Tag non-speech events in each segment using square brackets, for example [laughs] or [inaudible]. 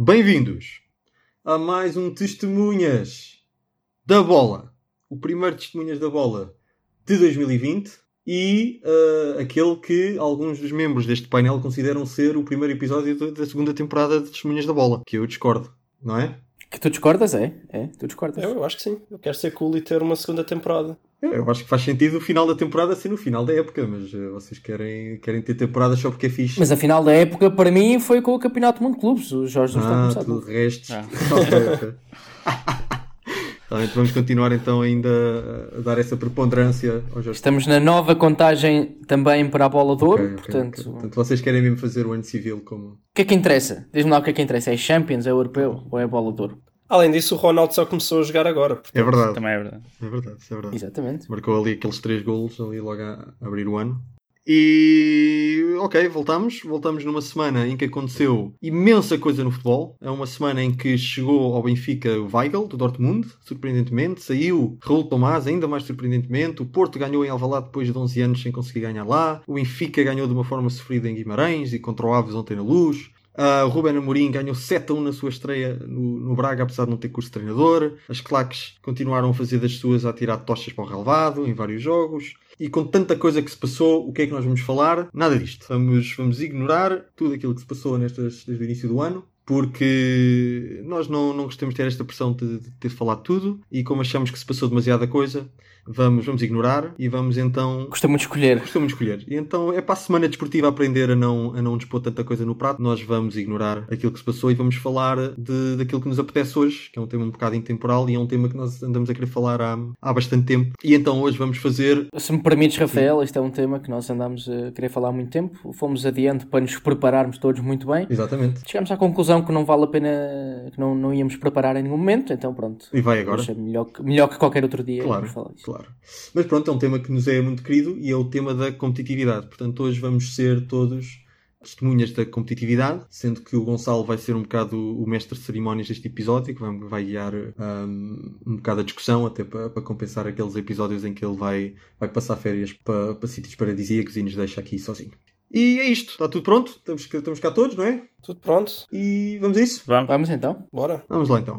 Bem-vindos a mais um Testemunhas da Bola. O primeiro Testemunhas da Bola de 2020 e uh, aquele que alguns dos membros deste painel consideram ser o primeiro episódio da segunda temporada de Testemunhas da Bola, que eu discordo, não é? Que tu discordas, é? É, tu discordas. Eu, eu acho que sim. Eu quero ser cool e ter uma segunda temporada. Eu, eu acho que faz sentido o final da temporada ser no final da época, mas uh, vocês querem, querem ter temporadas só porque é fixe. Mas a final da época, para mim, foi com o Campeonato do Mundo de Clubes. O Jorge não está ah, começado. tu restes. Ah. [laughs] Então vamos continuar então ainda a dar essa preponderância ao Jorge. Estamos na nova contagem também para a bola de ouro, Ok, ok, portanto... ok. Portanto, vocês querem mesmo fazer o ano civil como. O que é que interessa? Diz-me lá o que é que interessa. É Champions, é Europeu ou é bola de ouro? Além disso, o Ronaldo só começou a jogar agora. portanto, É verdade. Também é verdade. É verdade, isso é verdade. Exatamente. Marcou ali aqueles três golos ali logo a abrir o ano. E ok, voltamos. Voltamos numa semana em que aconteceu imensa coisa no futebol. É uma semana em que chegou ao Benfica o Weigl, do Dortmund, surpreendentemente. Saiu Raul Tomás, ainda mais surpreendentemente. O Porto ganhou em Alvalade depois de 11 anos sem conseguir ganhar lá. O Benfica ganhou de uma forma sofrida em Guimarães e contra o Aves ontem na Luz. Uh, o Ruben Amorim ganhou 7 a 1 na sua estreia no, no Braga, apesar de não ter curso de treinador. As claques continuaram a fazer das suas a tirar tochas para o relevado em vários jogos. E com tanta coisa que se passou, o que é que nós vamos falar? Nada disto. Vamos, vamos ignorar tudo aquilo que se passou nestas, desde o início do ano. Porque nós não, não gostamos de ter esta pressão de, de ter falado tudo. E como achamos que se passou demasiada coisa, vamos, vamos ignorar. E vamos então Custa muito escolher. Gostou muito de escolher. E então é para a semana desportiva aprender a não, a não dispor tanta coisa no prato. Nós vamos ignorar aquilo que se passou e vamos falar de, daquilo que nos apetece hoje, que é um tema um bocado intemporal e é um tema que nós andamos a querer falar há, há bastante tempo. E então hoje vamos fazer. Se me permites, Rafael, este é um tema que nós andamos a querer falar há muito tempo. Fomos adiante para nos prepararmos todos muito bem. Exatamente. Chegamos à conclusão que não vale a pena, que não, não íamos preparar em nenhum momento, então pronto. E vai agora. Melhor, que- melhor que qualquer outro dia Claro, falar disso. claro. Mas pronto, é um tema que nos é muito querido e é o tema da competitividade. Portanto, hoje vamos ser todos testemunhas da competitividade, sendo que o Gonçalo vai ser um bocado o mestre de cerimónias deste episódio, que vai, vai guiar um, um bocado a discussão, até para, para compensar aqueles episódios em que ele vai, vai passar férias para, para sítios paradisíacos e nos deixa aqui sozinho. E é isto, está tudo pronto, estamos, cá- estamos cá todos, não é? Tudo pronto? E vamos a isso? Vamos. Vamos então. Bora. Vamos lá então.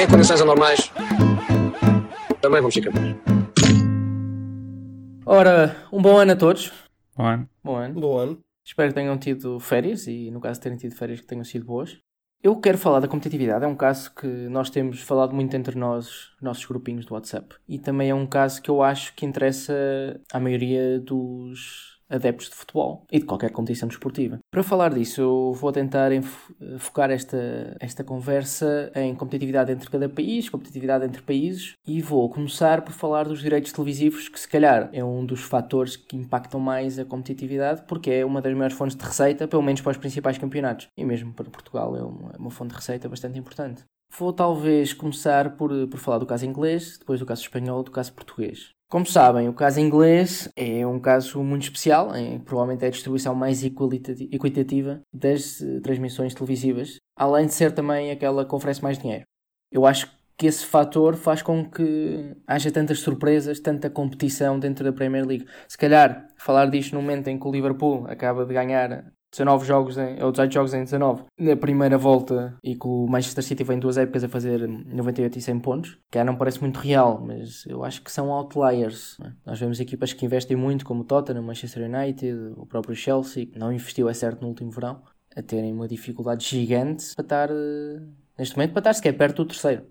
Em condições anormais também vamos ser campeões. Ora, um bom ano a todos. Bom ano. Bom ano. Bom ano. Espero que tenham tido férias e, no caso de terem tido férias, que tenham sido boas. Eu quero falar da competitividade. É um caso que nós temos falado muito entre nós, nossos grupinhos do WhatsApp. E também é um caso que eu acho que interessa à maioria dos adeptos de futebol e de qualquer competição desportiva. Para falar disso, eu vou tentar enf- focar esta, esta conversa em competitividade entre cada país, competitividade entre países, e vou começar por falar dos direitos televisivos, que se calhar é um dos fatores que impactam mais a competitividade, porque é uma das maiores fontes de receita, pelo menos para os principais campeonatos. E mesmo para Portugal é uma, é uma fonte de receita bastante importante. Vou talvez começar por, por falar do caso inglês, depois do caso espanhol do caso português. Como sabem, o caso inglês é um caso muito especial, em, provavelmente é a distribuição mais equitativa das eh, transmissões televisivas, além de ser também aquela que oferece mais dinheiro. Eu acho que esse fator faz com que haja tantas surpresas, tanta competição dentro da Premier League. Se calhar, falar disto no momento em que o Liverpool acaba de ganhar 19 jogos em, ou 18 jogos em 19 na primeira volta e que o Manchester City vem duas épocas a fazer 98 e 100 pontos, que não parece muito real, mas eu acho que são outliers. é? Nós vemos equipas que investem muito, como o Tottenham, Manchester United, o próprio Chelsea, que não investiu, é certo, no último verão, a terem uma dificuldade gigante para estar, eh, neste momento, para estar sequer perto do terceiro.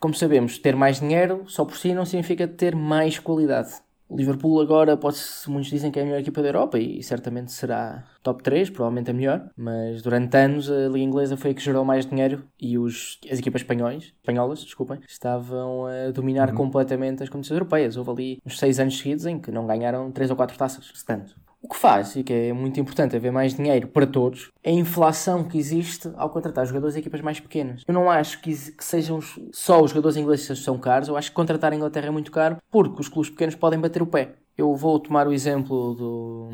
Como sabemos, ter mais dinheiro só por si não significa ter mais qualidade. O Liverpool agora, pode muitos dizem que é a melhor equipa da Europa e certamente será top 3, provavelmente a melhor, mas durante anos a Liga Inglesa foi a que gerou mais dinheiro e os, as equipas espanhóis, espanholas desculpem, estavam a dominar completamente as competições europeias. Houve ali uns 6 anos seguidos em que não ganharam 3 ou 4 taças, se tanto. O que faz, e que é muito importante haver mais dinheiro para todos, é a inflação que existe ao contratar jogadores de equipas mais pequenas. Eu não acho que, que sejam só os jogadores ingleses que são caros, eu acho que contratar a Inglaterra é muito caro porque os clubes pequenos podem bater o pé. Eu vou tomar o exemplo do,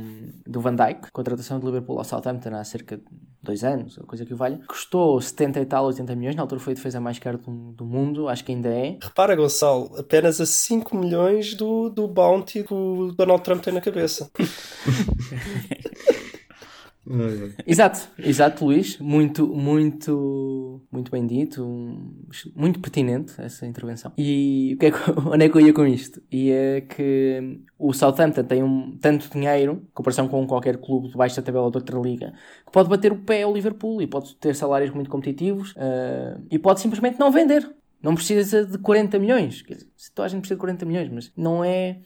do Van Dijk, contratação de Liverpool ao Southampton há cerca de dois anos, coisa que o valha. Custou 70 e tal, 80 milhões, na altura foi a defesa mais cara do, do mundo, acho que ainda é. Repara, Gonçalo, apenas a 5 milhões do, do bounty que o Donald Trump tem na cabeça. [laughs] [laughs] Exato, exato, Luís. Muito, muito, muito bem dito. Muito pertinente essa intervenção. E o que é que, [laughs] onde é que eu ia com isto? É que o Southampton tem um, tanto dinheiro, em comparação com qualquer clube de baixa tabela de outra liga, que pode bater o pé ao Liverpool e pode ter salários muito competitivos ah, e pode simplesmente não vender. Não precisa de 40 milhões. Quer dizer, se toda a gente precisa de 40 milhões, mas não é.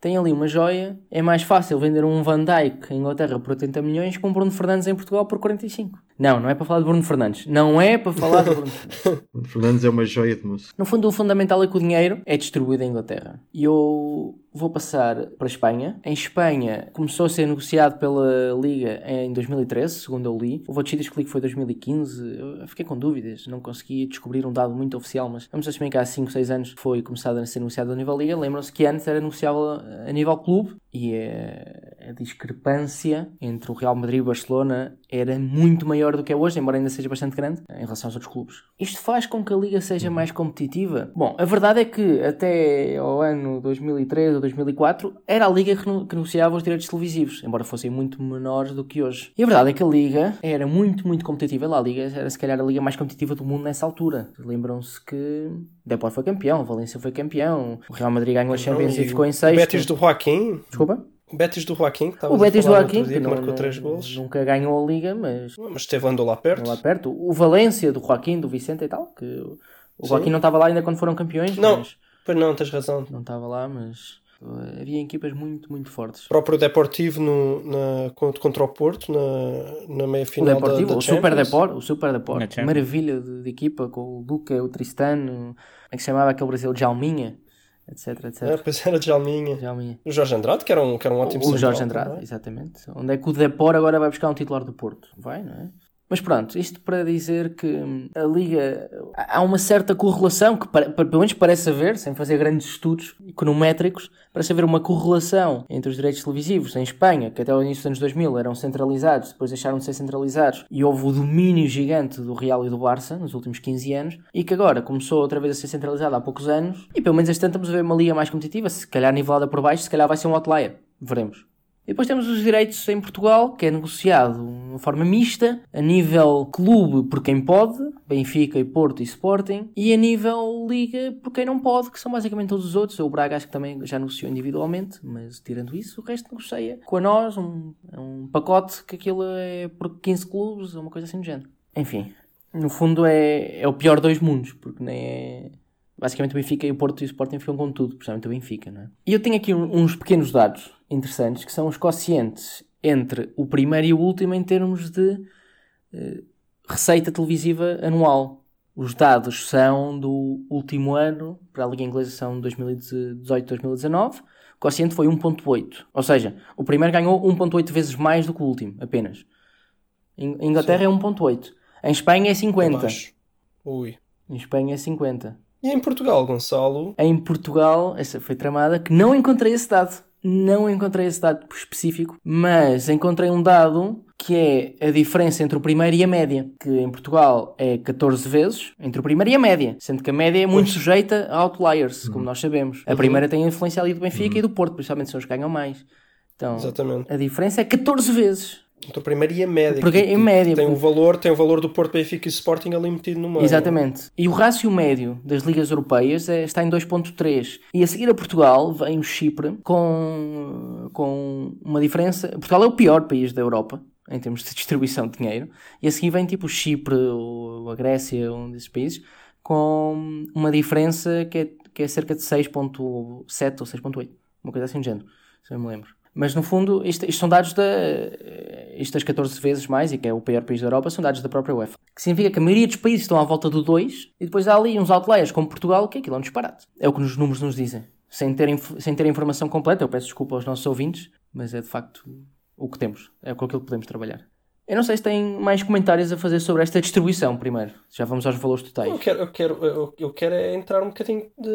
Tem ali uma joia. É mais fácil vender um Van Dijk em Inglaterra por 80 milhões que um Bruno Fernandes em Portugal por 45. Não, não é para falar de Bruno Fernandes. Não é para falar de Bruno [laughs] Fernandes. O Fernandes é uma joia de moço. No fundo, o fundamental é que o dinheiro é distribuído em Inglaterra. E eu vou passar para a Espanha. Em Espanha, começou a ser negociado pela Liga em 2013, segundo eu li. Houve outros sítios que li que foi 2015. Eu fiquei com dúvidas, não consegui descobrir um dado muito oficial, mas vamos assumir que há 5, 6 anos foi começado a ser negociado a nível Liga. Lembram-se que antes era negociável a nível clube e a, a discrepância entre o Real Madrid e o Barcelona era muito maior do que é hoje, embora ainda seja bastante grande em relação aos outros clubes. Isto faz com que a Liga seja mais competitiva? Bom, a verdade é que até ao ano 2003 ou 2004 era a Liga que negociava os direitos televisivos, embora fossem muito menores do que hoje. E a verdade é que a Liga era muito, muito competitiva. Lá a Liga era se calhar a Liga mais competitiva do mundo nessa altura. Lembram-se que Depor foi campeão, Valência foi campeão, o Real Madrid ganhou a Champions e ficou em sexto. Betis do Joaquim. Desculpa? O Betis do Joaquim, que estava O Betis do Joaquim, dia, que não, marcou não- 3 gols. nunca ganhou a Liga, mas Mas esteve andou lá perto. lá perto. O Valência do Joaquim, do Vicente e tal, que o Sim. Joaquim não estava lá ainda quando foram campeões, Não. mas Pois não, tens razão. não estava lá, mas uh, havia equipas muito, muito fortes. O próprio Deportivo no, na, contra, o Porto, na, na meia O final da, Deportivo, da o Super. Deport, o Super Champions. maravilha de, de equipa com o Luca, o Tristano, como é que se chamava aquele Brasil, Jalminha, etc, etc. É, pois era de Jalminha. Jalminha. O Jorge Andrade, que era um, que era um ótimo O Jorge central Andrade, também. exatamente. Onde é que o Depor agora vai buscar um titular do Porto? Vai, não é? Mas pronto, isto para dizer que hum, a Liga. Há uma certa correlação, que pelo menos parece haver, sem fazer grandes estudos econométricos, parece haver uma correlação entre os direitos televisivos em Espanha, que até o início dos anos 2000 eram centralizados, depois deixaram de ser centralizados, e houve o domínio gigante do Real e do Barça nos últimos 15 anos, e que agora começou outra vez a ser centralizado há poucos anos, e pelo menos este ano estamos a ver uma Liga mais competitiva, se calhar nivelada por baixo, se calhar vai ser um outlier. Veremos. Depois temos os direitos em Portugal, que é negociado de uma forma mista, a nível clube por quem pode, Benfica e Porto e Sporting, e a nível liga por quem não pode, que são basicamente todos os outros. O Braga acho que também já negociou individualmente, mas tirando isso, o resto negocia com a nós, um, é um pacote que aquilo é por 15 clubes, uma coisa assim do género. Enfim, no fundo é, é o pior dos mundos, porque nem é... Basicamente o Benfica e o Porto e o Sporting ficam com tudo, principalmente o Benfica, não é? E eu tenho aqui uns pequenos dados interessantes, que são os quocientes entre o primeiro e o último em termos de eh, receita televisiva anual. Os dados são do último ano, para a Liga Inglesa são 2018-2019, o quociente foi 1.8. Ou seja, o primeiro ganhou 1.8 vezes mais do que o último, apenas. Em Inglaterra é 1.8. Em Espanha é 50. Abaixo. Ui. Em Espanha é 50. E em Portugal, Gonçalo, Em Portugal, essa foi tramada, que não encontrei esse dado. Não encontrei esse dado específico, mas encontrei um dado que é a diferença entre o primeiro e a média, que em Portugal é 14 vezes entre o primeiro e a média, sendo que a média é muito sujeita a outliers, como nós sabemos. A primeira tem a influência ali do Benfica e do Porto, principalmente são os que ganham mais. Então, exatamente. a diferença é 14 vezes. Entre o primeiro e a média. Porque que- que média, Tem o porque- valor, tem o valor do Porto, Benfica e Sporting ali metido no meio. Exatamente. E o rácio médio das ligas europeias é- está em 2.3. E a seguir a Portugal vem o Chipre com, com uma diferença. Portugal é o pior país da Europa em termos de [laughs] distribuição de dinheiro. E a seguir vem tipo o Chipre ou a Grécia, um desses países, com uma diferença que é, que é cerca de 6.7 ou 6.8. Uma coisa assim do género, se eu me lembro. Mas no fundo, isto, isto são dados da. Isto das 14 vezes mais, e que é o pior país da Europa, são dados da própria UEFA. Que significa que a maioria dos países estão à volta do 2 e depois há ali uns outliers, como Portugal, que aquilo é um disparate. É o que os números nos dizem. Sem ter, sem ter a informação completa, eu peço desculpa aos nossos ouvintes, mas é de facto o que temos, é com aquilo que podemos trabalhar. Eu não sei se tem mais comentários a fazer sobre esta distribuição primeiro. Já vamos aos valores totais. Eu quero, eu quero, eu, eu quero é entrar um bocadinho de.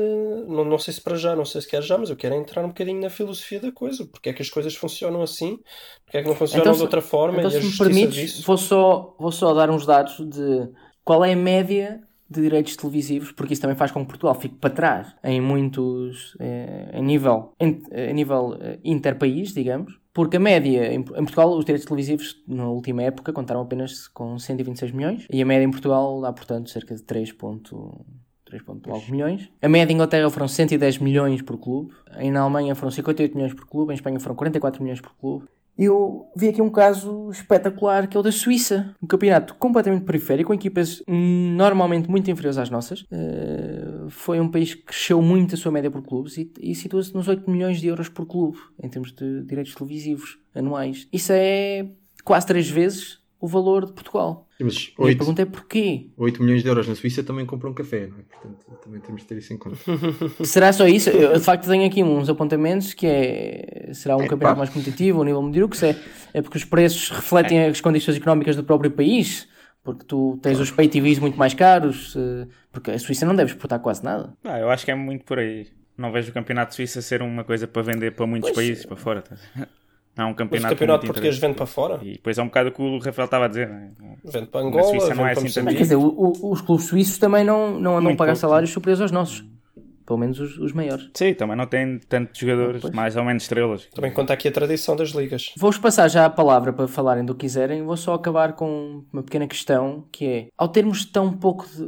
Não, não sei se para já, não sei se quer já, mas eu quero é entrar um bocadinho na filosofia da coisa. Porque é que as coisas funcionam assim? Porque é que não funcionam Então, de outra forma? Então, se me permites, disso. vou só, vou só dar uns dados de qual é a média de direitos televisivos, porque isso também faz com que Portugal fique para trás em muitos, eh, a nível, em- a nível eh, interpaís, digamos. Porque a média, em, Portugal, os direitos televisivos na última época contaram apenas com 126 milhões e a média em Portugal dá, portanto, cerca de 3. 3 ponto algo milhões. A média em Inglaterra foram 110 milhões por clube. Em Alemanha foram 58 milhões por clube. Em Espanha foram 44 milhões por clube. Eu vi aqui um caso espetacular que é o da Suíça. Um campeonato completamente periférico, com equipas normalmente muito inferiores às nossas. Eh, foi um país que cresceu muito a sua média por clubes e, e situa-se nos 8 milhões de euros por clube, em termos de direitos televisivos anuais. Isso é quase três vezes o valor de Portugal. Mas E a 8, pergunta é porquê? 8 milhões de euros na Suíça também compram café, não é? Portanto, também temos de ter isso em conta. [laughs] Será só isso? Eu, de facto, tenho aqui uns apontamentos que é. Será um É, campeonato pá. mais competitivo, ao nível medíocre? É, é porque os preços refletem as condições económicas do próprio país? Porque tu tens os pay TVs muito mais caros? eh, Porque a Suíça não deve exportar quase nada. Ah, eu acho que é muito por aí. Não vejo o campeonato suíço a ser uma coisa para vender para muitos países, para fora. É um Mas o campeonato, campeonato português vende para fora? E depois é um bocado o que o Rafael estava a dizer. Vende para Na Angola, Suíça não é para assim Mas Moçambique. quer dizer, o- o- os clubes suíços também não, não andam a pagar pouco, salários superiores aos nossos. Pelo menos os, os maiores. Sim, também não tem tantos jogadores, Pois. mais ou menos estrelas. Também conta aqui a tradição das ligas. Vou-vos passar já a palavra para falarem do que quiserem. Vou só acabar com uma pequena questão que é: ao termos tão pouco. De...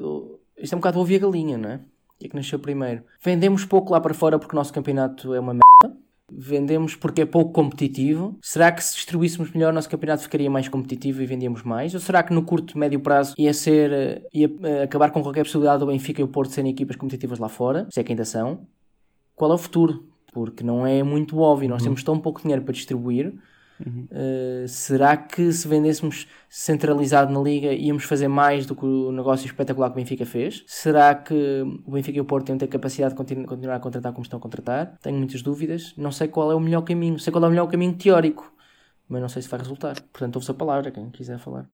Isto é um bocado ouvir a galinha, não é? E é que nasceu primeiro. Vendemos pouco lá para fora porque o nosso campeonato é uma merda. Vendemos porque é pouco competitivo. Será que se distribuíssemos melhor o nosso campeonato ficaria mais competitivo e vendíamos mais? Ou será que no curto, médio prazo ia ser. eh, ia eh, acabar com qualquer possibilidade do Benfica e o Porto serem equipas competitivas lá fora? Se é que ainda são. Qual é o futuro? Porque não é muito óbvio. Nós temos tão pouco dinheiro para distribuir. Uh, será que se vendêssemos centralizado na Liga íamos fazer mais do que o negócio espetacular que o Benfica fez? Será que o Benfica e o Porto têm ter capacidade de continu- continuar a contratar como estão a contratar? Tenho muitas dúvidas. Não sei qual é o melhor caminho. Sei qual é o melhor caminho teórico, mas não sei se vai resultar. Portanto, ouve-se a palavra, quem quiser falar.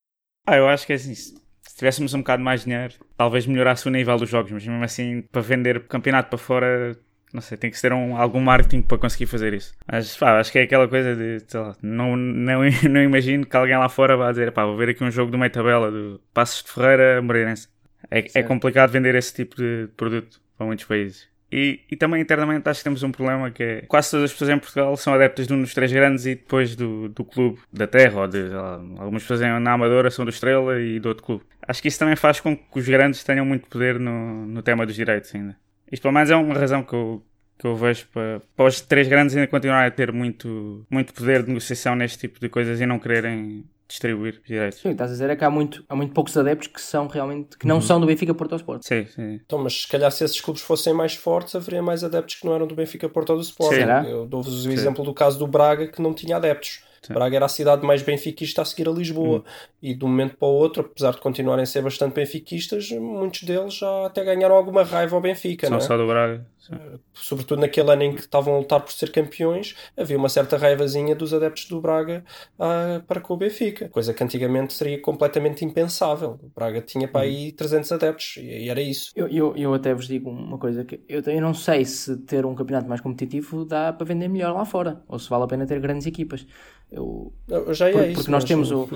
Ah, eu acho que é assim. Se tivéssemos um bocado mais dinheiro, talvez melhorasse o nível dos jogos, mas mesmo assim, para vender campeonato para fora, não sei, tem que ter um, algum marketing para conseguir fazer isso. Mas pá, acho que é aquela coisa de, sei lá, não, não, [laughs] não imagino que alguém lá fora vá dizer, pá, vou ver aqui um jogo do meio tabela do Passos de Ferreira, Moreirense. É, é complicado vender esse tipo de produto para muitos países. E, e também internamente acho que temos um problema que é quase todas as pessoas em Portugal são adeptas de um dos três grandes e depois do, do clube da terra, ou de lá, algumas pessoas na Amadora são do Estrela e do outro clube. Acho que isso também faz com que os grandes tenham muito poder no, no tema dos direitos ainda. Isto pelo menos é uma razão que eu, que eu vejo para, para os três grandes ainda continuarem a ter muito, muito poder de negociação neste tipo de coisas e não quererem distribuir os direitos. Sim, estás a dizer é que há, muito, há muito poucos adeptos que são realmente que não são do Benfica Porto ao Sport. Sim, sim. Então, mas se calhar se esses clubes fossem mais fortes, haveria mais adeptos que não eram do Benfica Porto ou do Sporting. Será? Eu dou-vos o exemplo do caso do Braga, que não tinha adeptos. Sim. Braga era a cidade mais benfiquista a seguir a Lisboa. E de um momento para o outro, apesar de continuarem a ser bastante benfiquistas, muitos deles já até ganharam alguma raiva ao Benfica. Não não é? só do Braga. Sim. sobretudo naquele ano em que estavam a lutar por ser campeões, havia uma certa raivazinha dos adeptos do Braga ah, para com o Benfica, coisa que antigamente seria completamente impensável. O Braga tinha para aí 300 adeptos e, e era isso. Eu, eu, eu até vos digo uma coisa que eu, eu não sei se ter um campeonato mais competitivo dá para vender melhor lá fora ou se vale a pena ter grandes equipas. Eu, Eu- Já é Porque, isso. porque nós mas- temos o,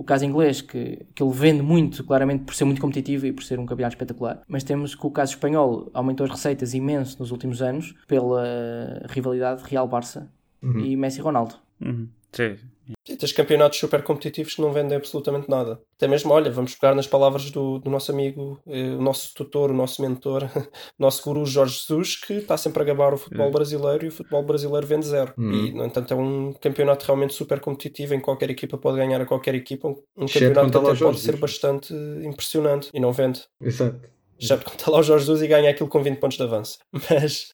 o caso inglês, que, que ele vende muito, claramente, por ser muito competitivo e por ser um campeonato espetacular. Mas temos que o caso espanhol aumentou as receitas imenso nos últimos anos pela rivalidade Real-Barça e Messi-Ronaldo. Uhum. Sim. E tens campeonatos super competitivos que não vendem absolutamente nada. Até mesmo, olha, vamos pegar nas palavras do, do nosso amigo, eh, o nosso tutor, o nosso mentor, o [laughs] nosso guru Jorge Jesus, que está sempre a gabar o futebol brasileiro e o futebol brasileiro vende zero. E, no entanto, é um campeonato realmente super competitivo em qualquer equipa pode ganhar a qualquer equipa. Um, Exceto campeonato até pode ser bastante impressionante e não vende. Exato. Exceto quando está lá o Jorge Jesus e ganha aquilo com 20 pontos de avanço. [laughs] Mas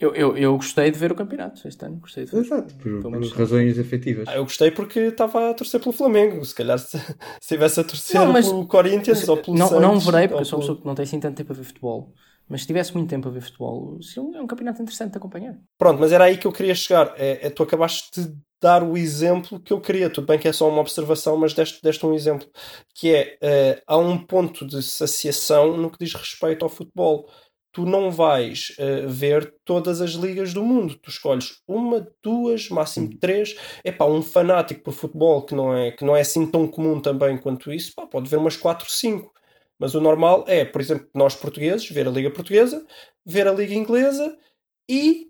Eu, eu, eu gostei de ver o campeonato este ano, gostei de ver. Exato. Por, Pelo por menos- razões efetivas. ah, eu gostei porque estava a torcer pelo Flamengo. Se calhar se, se estivesse a torcer Não, mas- pelo Corinthians ou pelo não, não Santos, verei, porque eu sou uma pessoa que não tem assim tanto tempo a ver futebol. Mas se tivesse muito tempo a ver futebol, é um campeonato interessante de acompanhar. Pronto, mas era aí que eu queria chegar. É, é, tu acabaste de dar o exemplo que eu queria. Tudo bem que é só uma observação, mas deste, deste um exemplo. Que é, eh, há um ponto de saciação no que diz respeito ao futebol. Tu não vais eh, ver todas as ligas do mundo. Tu escolhes uma, duas, máximo três. É pá, um fanático por futebol que não é, que não é assim tão comum também quanto isso, pá, pode ver umas quatro, cinco. Mas o normal é, por exemplo, nós portugueses, ver a Liga Portuguesa, ver a Liga Inglesa e,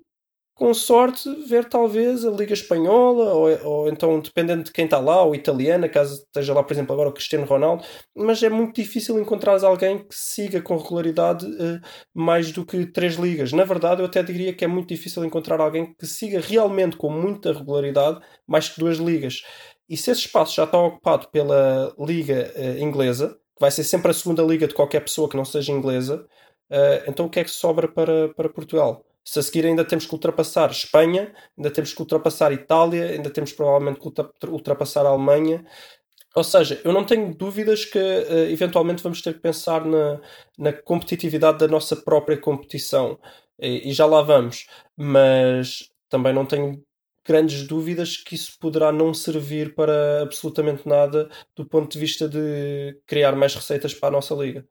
com sorte, ver talvez a Liga Espanhola, ou, ou então, dependendo de quem está lá, ou italiana, caso esteja lá, por exemplo, agora o Cristiano Ronaldo. Mas é muito difícil encontrar alguém que siga com regularidade uh, mais do que três ligas. Na verdade, eu até diria que é muito difícil encontrar alguém que siga realmente com muita regularidade mais que duas ligas. E se esse espaço já está ocupado pela Liga uh, Inglesa, vai ser sempre a segunda liga de qualquer pessoa que não seja inglesa. Uh, então o que é que sobra para, para Portugal? Se a seguir ainda temos que ultrapassar Espanha, ainda temos que ultrapassar Itália, ainda temos provavelmente que ultrapassar a Alemanha. Ou seja, eu não tenho dúvidas que uh, eventualmente vamos ter que pensar na, na competitividade da nossa própria competição. E, e já lá vamos. Mas também não tenho grandes dúvidas que isso poderá não servir para absolutamente nada do ponto de vista de criar mais receitas para a nossa liga.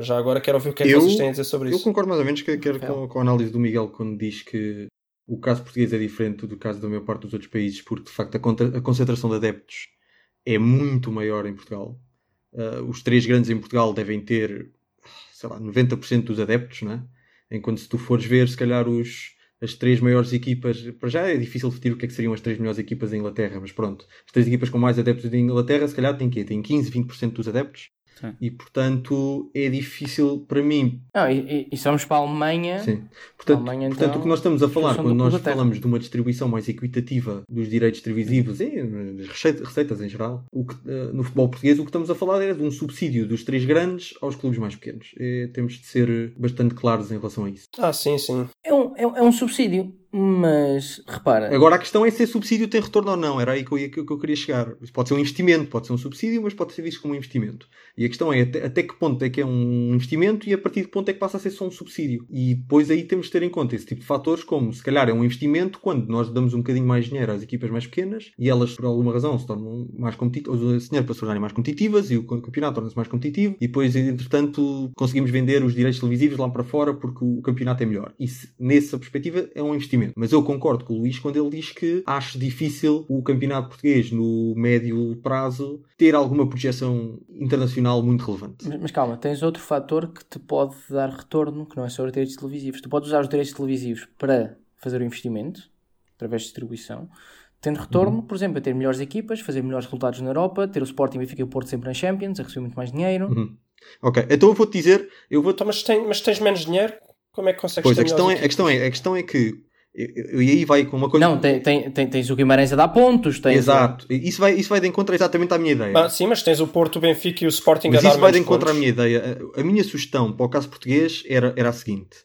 Já agora quero ouvir o que é que Eu- vocês têm a dizer sobre Eu isso. concordo mais ou menos que, quero com, com a análise do Miguel quando diz que o caso português é diferente do caso da maior parte dos outros países, porque de facto a, contra- a concentração de adeptos é muito maior em Portugal. Ah, os três grandes em Portugal devem ter, sei lá, 90% dos adeptos, né? enquanto se tu fores ver, se calhar, os, as três maiores equipas, para já é difícil definir o que é que seriam as três melhores equipas da Inglaterra, mas pronto, as três equipas com mais adeptos da Inglaterra, se calhar, têm quê? Têm 15, 20% dos adeptos. Sim. E portanto é difícil para mim Não, e, e, e se vamos para a Alemanha, Sim. Portanto, Alemanha, portanto então, o que nós estamos a falar quando do nós falamos de uma distribuição mais equitativa dos direitos televisivos e receitas em geral, o que, eh, no futebol português o que estamos a falar é de um subsídio dos três grandes aos clubes mais pequenos. Eh, temos de ser bastante claros em relação a isso. Ah, sim, sim. é um, é, é um subsídio. Mas repara, Agora a questão é se esse subsídio tem retorno ou não. Era aí que eu, ia- que eu queria chegar. Isso pode ser um investimento, pode ser um subsídio, mas pode ser visto como um investimento. E a questão é até, até que ponto é que é um investimento e a partir de que ponto é que passa a ser só um subsídio. E depois aí temos de ter em conta esse tipo de fatores, como se calhar é um investimento quando nós damos um bocadinho mais dinheiro às equipas mais pequenas e elas, por alguma razão, se tornam mais competitivas, esse dinheiro para se tornarem mais competitivas e o campeonato torna-se mais competitivo e depois, entretanto, conseguimos vender os direitos televisivos lá para fora porque o campeonato é melhor. Isso, nessa perspectiva, é um investimento. Mas eu concordo com o Luís quando ele diz que acho difícil o campeonato português, no médio prazo, ter alguma projeção internacional muito relevante. Mas, mas calma, tens outro fator que te pode dar retorno, que não é só os direitos televisivos. Tu podes usar os direitos televisivos para fazer o investimento, através de distribuição, tendo retorno, por exemplo, a ter melhores equipas, fazer melhores resultados na Europa, ter o Sporting, Benfica e o Porto sempre nas Champions, a receber muito mais dinheiro. Uhum. Ok, então eu vou-te dizer, eu vou Então, mas, tem, mas tens menos dinheiro? Como é que consegues Pois, ter a questão, é, a, questão é, a questão é que. E e aí vai com uma coisa. Não, tem, tem, tem- tens o Guimarães a dar pontos, tens Exato. Isso vai, isso vai de encontro exatamente à minha ideia. Ah, sim, mas tens o Porto, o Benfica e o Sporting Mas a dar isso vai de encontro à minha ideia. A a minha sugestão para o caso português era, era a seguinte: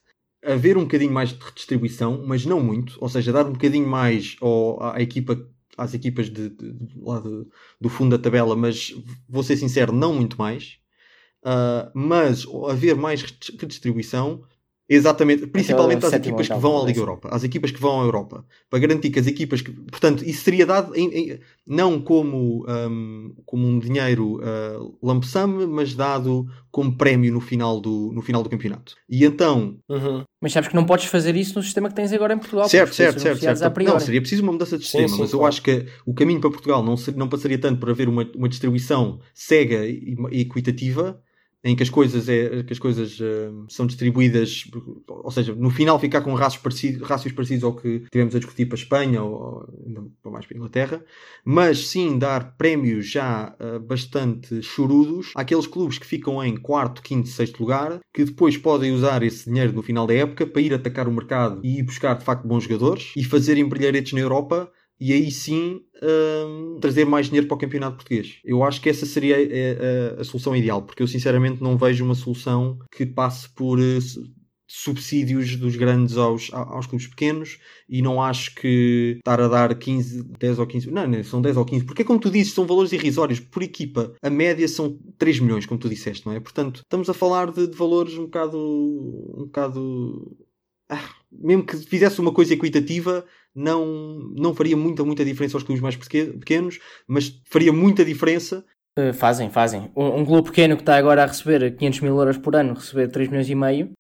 haver um bocadinho mais de redistribuição, mas não muito, ou seja, dar um bocadinho mais ao, à equipa, às equipas de, de- de- lá de- do fundo da tabela, mas vou ser sincero, não muito mais. Ah, mas haver mais redi- redistribuição, exatamente, principalmente às equipas que vão à Liga décimo. Europa, às equipas que vão à Europa, para garantir que as equipas que, portanto, isso seria dado em- em- não como, hum, como um dinheiro uh, lump sum, mas dado como prémio no final do, no final do campeonato. E então, Uhum. Mas sabes que não podes fazer isso no sistema que tens agora em Portugal. certo, certo, certo, certo. Não, seria preciso uma mudança de Sim, sistema, sim, mas eu acho que o caminho para Portugal não, ser- não passaria tanto por haver uma, uma distribuição cega e, e equitativa, em que as coisas, é, que as coisas hum, são distribuídas, ou seja, no final ficar com rácios parecidos, rácios parecidos ao que tivemos a discutir para a Espanha ou para mais para a Inglaterra, mas sim dar prémios já ah, bastante chorudos àqueles clubes que ficam em quarto, quinto, sexto lugar, que depois podem usar esse dinheiro no final da época para ir atacar o mercado e ir buscar de facto bons jogadores e fazerem brilharetes na Europa e aí sim hum, trazer mais dinheiro para o campeonato português. Eu acho que essa seria a, a- a solução ideal, porque eu sinceramente não vejo uma solução que passe por eh, subsídios dos grandes aos, aos clubes pequenos e não acho que estar a dar 15, 10 ou 15, não, não, são 10 ou 15, porque é como tu dizes, são valores irrisórios por equipa. A média são 3 milhões, como tu disseste, não é? Portanto, estamos a falar de, de valores um bocado, um bocado, ah, mesmo que fizesse uma coisa equitativa, não, não faria muita, muita diferença aos clubes mais pequenos, mas faria muita diferença Uh, fazem, fazem. Um, um, clube pequeno que está agora a receber 500 mil euros por ano, receber 3 milhões e meio.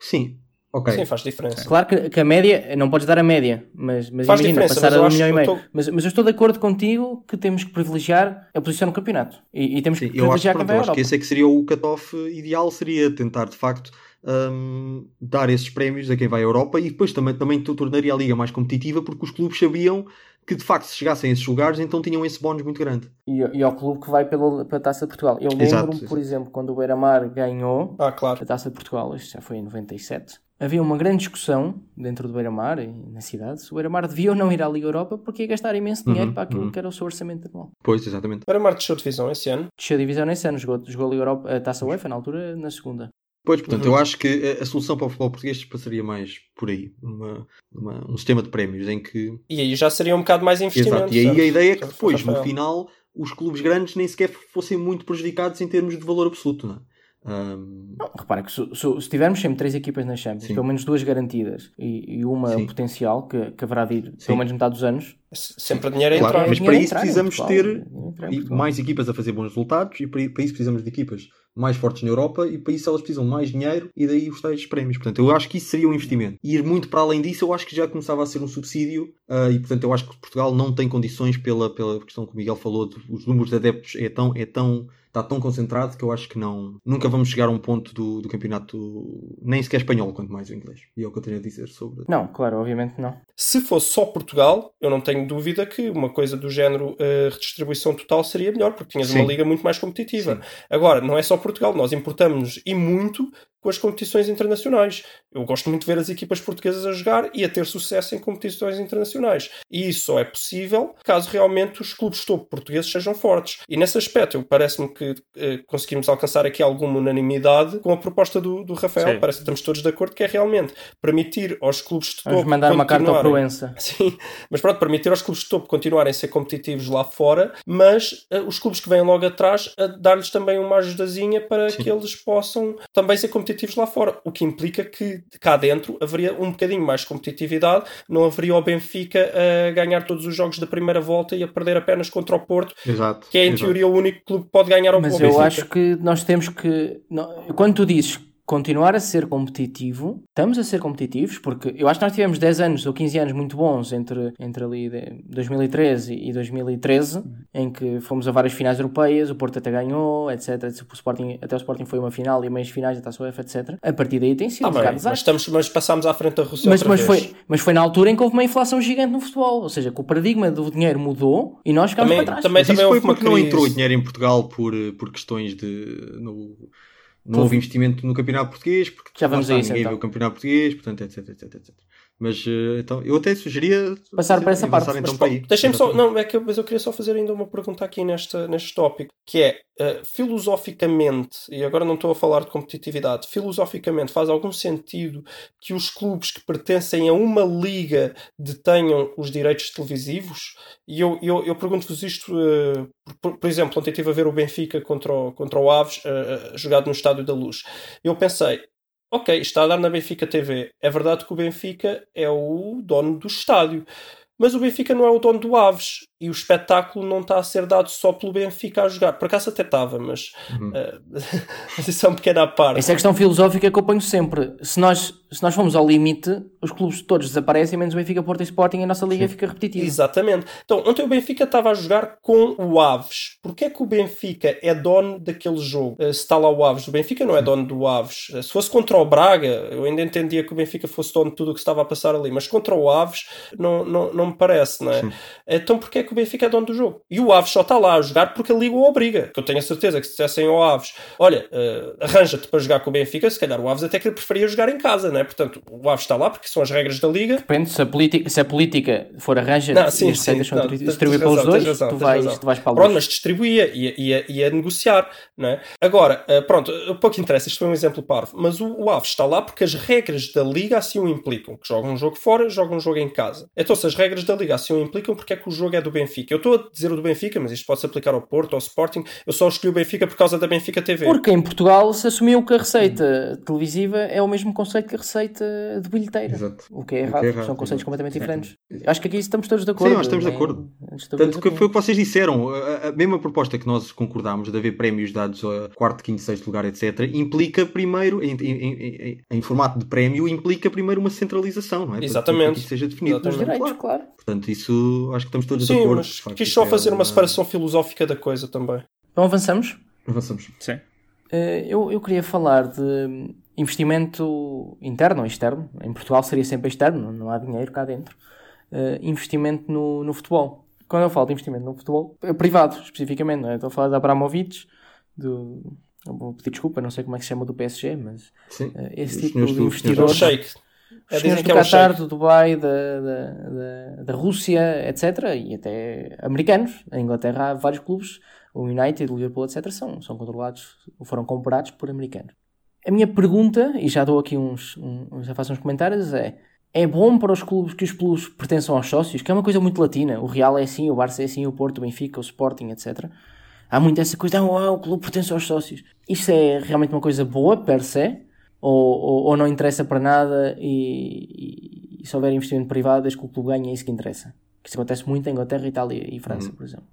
Sim, ok. Sim, faz diferença. Claro que, que a média, não podes dar a média, mas, mas faz imagina, passar a um milhão e meio. Tô... Mas, mas eu estou de acordo contigo que temos que privilegiar a posição no campeonato. E, e temos Sim, que privilegiar eu acho, pronto, eu acho que esse é que seria o cut-off ideal, seria tentar de facto um, dar esses prémios a quem vai à Europa e depois também, também tornaria a liga mais competitiva porque os clubes sabiam que de facto se chegassem a esses lugares então tinham esse bónus muito grande. E, e ao clube que vai pela, pela Taça de Portugal. Eu lembro-me, por exemplo, quando o Beira-Mar ganhou ah, claro. a Taça de Portugal, isto já foi em 97, havia uma grande discussão dentro do Beira-Mar e na cidade se o Beira-Mar devia ou não ir à Liga Europa porque ia gastar imenso dinheiro uhum, para aquilo uhum. que era o seu orçamento anual. Pois, exatamente. O Beira-Mar desceu divisão esse ano? Desceu divisão nesse ano, jogou, jogou a Liga Europa, a Taça UEFA na altura, na segunda. Pois, portanto, uhum. eu acho que a solução para o futebol português passaria mais por aí, uma, uma, um sistema de prémios em que. E aí já seria um bocado mais investimento. Exato, e aí a ideia é que depois, no final, os clubes grandes nem sequer fossem muito prejudicados em termos de valor absoluto, não é? Um... Não, repara que se, se, se, tivermos sempre três equipas na Champions, Sim. pelo menos duas garantidas e, e uma Sim. potencial que, que haverá de ir Sim. pelo menos metade dos anos, sempre dinheiro a claro, entrar. Mas para isso precisamos ter mais equipas a fazer bons resultados e para isso precisamos de equipas mais fortes na Europa e para isso elas precisam mais dinheiro e daí os tais prémios. Portanto, eu acho que isso seria um investimento. E ir muito para além disso, eu acho que já começava a ser um subsídio uh, e, portanto, eu acho que Portugal não tem condições pela, pela questão que o Miguel falou, de, os números de adeptos é tão, é tão está tão concentrado que eu acho que não nunca vamos chegar a um ponto do, do campeonato nem sequer espanhol, quanto mais o inglês. E é o que eu tenho a dizer sobre. Não, claro, obviamente não. Se fosse só Portugal, eu não tenho dúvida que uma coisa do género uh, redistribuição total seria melhor, porque tinhas Sim. uma liga muito mais competitiva. Sim. Agora, não é só Portugal, nós importamos e muito com as competições internacionais. Eu gosto muito de ver as equipas portuguesas a jogar e a ter sucesso em competições internacionais. E isso só é possível caso realmente os clubes topo portugueses sejam fortes. E nesse aspecto, parece-me que eh, conseguimos alcançar aqui alguma unanimidade com a proposta do, do Rafael. Sim. Parece que estamos todos de acordo que é realmente permitir aos clubes de topo. Vamos mandar uma carta ao Proença. [laughs] Sim, mas pronto, permitir aos clubes de topo continuarem a ser competitivos lá fora, mas uh, os clubes que vêm logo atrás a dar-lhes também uma ajudazinha para Sim. que eles possam também ser competitivos competitivos lá fora, o que implica que cá dentro haveria um bocadinho mais competitividade, não haveria o Benfica a ganhar todos os jogos da primeira volta e a perder apenas contra o Porto, exato, que é em exato. teoria o único clube que pode ganhar ao Mas eu acho que nós temos que. Quando tu dizes continuar a ser competitivo, estamos a ser competitivos, porque eu acho que nós tivemos 10 anos ou 15 anos muito bons entre, entre ali 2013 e 2013, em que fomos a várias finais europeias, o Porto até ganhou, etc. O Sporting, até o Sporting foi uma final e meias finais da Taça UEFA, etc. A partir daí tem sido ah, um bem, mas, estamos, mas passámos à frente da Rússia mas, mas Foi, mas foi na altura em que houve uma inflação gigante no futebol, ou seja, que o paradigma do dinheiro mudou e nós ficámos também, para trás. Também, mas também isso foi porque não entrou dinheiro em Portugal por, por questões de... No não houve investimento no campeonato português, porque já vamos lá, a isso, ninguém então. vê o campeonato português, portanto, etc, etc, etc. Mas uh, então, eu até sugeria passar para essa parte. Então, para Deixem-me só, não, é que eu, mas eu queria só fazer ainda uma pergunta aqui nesta, neste tópico, que é uh, filosoficamente, e agora não estou a falar de competitividade, filosoficamente faz algum sentido que os clubes que pertencem a uma liga detenham os direitos televisivos? E eu, eu, eu pergunto-vos isto, uh, por, por, exemplo, ontem estive a ver o Benfica contra o, contra o Aves, jogado no Estádio da Luz. Eu pensei, ok, está a dar na Benfica TV. É verdade que o Benfica é o dono do estádio. Mas o Benfica não é o dono do Aves e o espetáculo não está a ser dado só pelo Benfica a jogar. Por acaso até estava, mas, uhum. uh, [laughs] mas isso é um pequeno à parte. Essa é a questão filosófica que eu ponho sempre. Se nós, se nós formos ao limite, os clubes todos desaparecem, menos o Benfica, Porto e Sporting, e a nossa liga Sim. fica repetitiva. Exatamente. Então, ontem o Benfica estava a jogar com o Aves. Porquê é que o Benfica é dono daquele jogo? Uh, se está lá o Aves, o Benfica não é dono do Aves. Uh, se fosse contra o Braga, eu ainda entendia que o Benfica fosse dono de tudo o que estava a passar ali, mas contra o Aves não, não, não me parece, não é? Sim. Então, porquê é que que o Benfica é dono do jogo. E o Aves só está lá a jogar porque a Liga o obriga. Que eu tenho a certeza que se dissessem ao Aves, olha, uh, arranja-te para jogar com o Benfica, se calhar o Aves até que preferia jogar em casa, né? Portanto, o Aves está lá porque são as regras da Liga. Depende, se a política, se a política for arranja Não, sim, e as são distribuir pelos razão, dois, razão, tu, vais, razão. tu vais para a Pronto, mas distribuía e ia, ia negociar, não é? Agora, uh, pronto, uh, pouco interessa, isto foi um exemplo parvo, mas o, o Aves está lá porque as regras da Liga assim o implicam. Que joga um jogo fora, joga um jogo em casa. Então, se as regras da Liga assim o implicam, porque é que o jogo é do Benfica? Eu estou a dizer o do Benfica, mas isto pode-se aplicar ao Porto, ao Sporting. Eu só escolhi o Benfica por causa da Benfica TV. Porque em Portugal se assumiu que a receita televisiva é o mesmo conceito que a receita de bilheteira. Exato. O que é O que é errado, errado, são conceitos completamente Sim. diferentes. Acho que aqui estamos todos de acordo. Sim, nós estamos de né? acordo. Antes de Tanto que foi o que vocês disseram. A, a mesma proposta que nós concordámos de haver prémios dados a quarto, quinto, sexto lugar, etc., implica primeiro, em, em- em- em formato de prémio, implica primeiro uma centralização, não é? Exatamente. Para que isso seja definido. Exatamente. direitos, claro. Portanto, isso acho que estamos todos de Sim, mas facto, quis só é fazer uma uma- separação filosófica da coisa também. Então avançamos. Avançamos. Sim. Eh, Eu, eu queria falar de investimento interno ou externo. Em Portugal seria sempre externo, não há dinheiro cá dentro. Eh, investimento no, no futebol. Quando eu falo de investimento no futebol, é privado, especificamente, não é? Estou a falar de Abramovich, do. eu Vou pedir desculpa, não sei como é que se chama do PSG, mas Sim. eh, esse Os tipo de do- investidor. É, Os senhores que do é um Qatar, do Dubai, da, da, da, Rússia, etc. E até americanos. Em Inglaterra há vários clubes, o United, o Liverpool, etc. São, são controlados, ou foram comprados por americanos. A minha pergunta, e já dou aqui uns, uns já faço uns comentários, é é bom para os clubes que os clubes pertençam aos sócios, que é uma coisa muito latina. O Real é assim, o Barça é assim, o Porto, o Benfica, o Sporting, etc. Há muito essa coisa, ah, o clube pertence aos sócios. Isto é realmente uma coisa boa, per se? Ou, ou, ou não interessa para nada e, e, e se houver investimento privado, desde que o clube ganhe, é isso que interessa? Isso acontece muito em Inglaterra, Itália e França, por exemplo.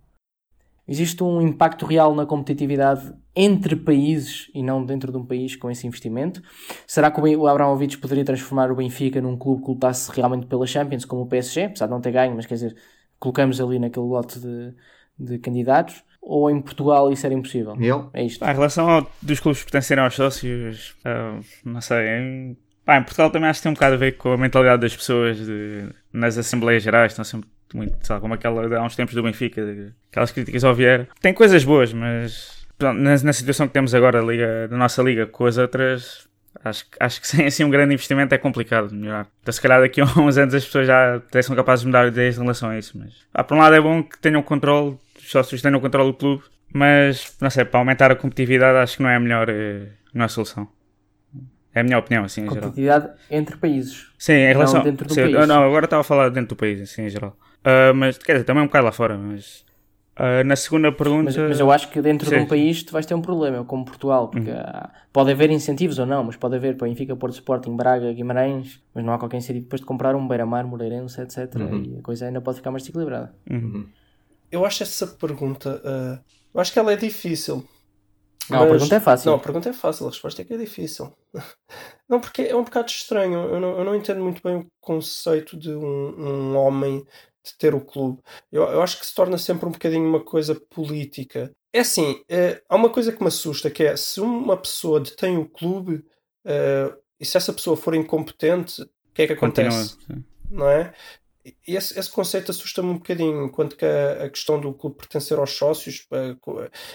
Existe um impacto real na competitividade entre países e não dentro de um país com esse investimento? Será que o Abramovich poderia transformar o Benfica num clube que lutasse realmente pela Champions, como o PSG, apesar de não ter ganho, mas quer dizer, colocamos ali naquele lote de, de candidatos? Ou em Portugal isso era impossível? Miguel? É isto. Pá, em relação ao, dos clubes pertencerem aos sócios, ah, não sei. Em, pá, em Portugal também acho que tem um bocado a ver com a mentalidade das pessoas de- nas Assembleias Gerais. Estão sempre muito, lá, como aquela de há uns tempos do Benfica, de- aquelas críticas ao Vieira. Tem coisas boas, mas pronto, na, na situação que temos agora, liga, da nossa liga com as outras. Acho, que- acho que sem assim um grande investimento é complicado melhorar. Então, se calhar daqui a [laughs] uns anos as pessoas já até são capazes de mudar ideias em relação a isso. Mas, pá, por um lado é bom que tenham controle, sócios tenham controle do clube, mas, não sei, para aumentar a competitividade acho que não é a melhor, eh, não é a solução. É a minha opinião, assim, em geral. Competitividade entre países. Sim, em Não relação... dentro do sim, país. Não, agora estava a falar dentro do país, assim, em geral. Ah, mas, quer dizer, também um bocado lá fora, mas... ah, na segunda pergunta... Mas, mas eu acho que dentro de Sim. um país tu vais ter um problema, como Portugal, porque há- pode haver incentivos ou não, mas pode haver para Benfica, Porto Sporting, Braga, Guimarães, mas não há qualquer incentivo depois de comprar um Beira-Mar, Moreirense, etc. E a coisa ainda pode ficar mais desequilibrada. Eu acho essa pergunta. ah, eu acho que ela é difícil. Não, a pergunta é fácil. Não, a pergunta é fácil, a resposta é que é difícil. [laughs] Não, porque é um bocado estranho. Eu não, eu não entendo muito bem o conceito de um, um homem de ter o clube. Eu, eu acho que se torna sempre um bocadinho uma coisa política. É assim, eh, há uma coisa que me assusta, que é se uma pessoa detém o clube eh, e se essa pessoa for incompetente, o que é que Continua. acontece? sim. não é? E esse, esse conceito assusta-me um bocadinho, enquanto que a, a questão do clube pertencer aos sócios eh,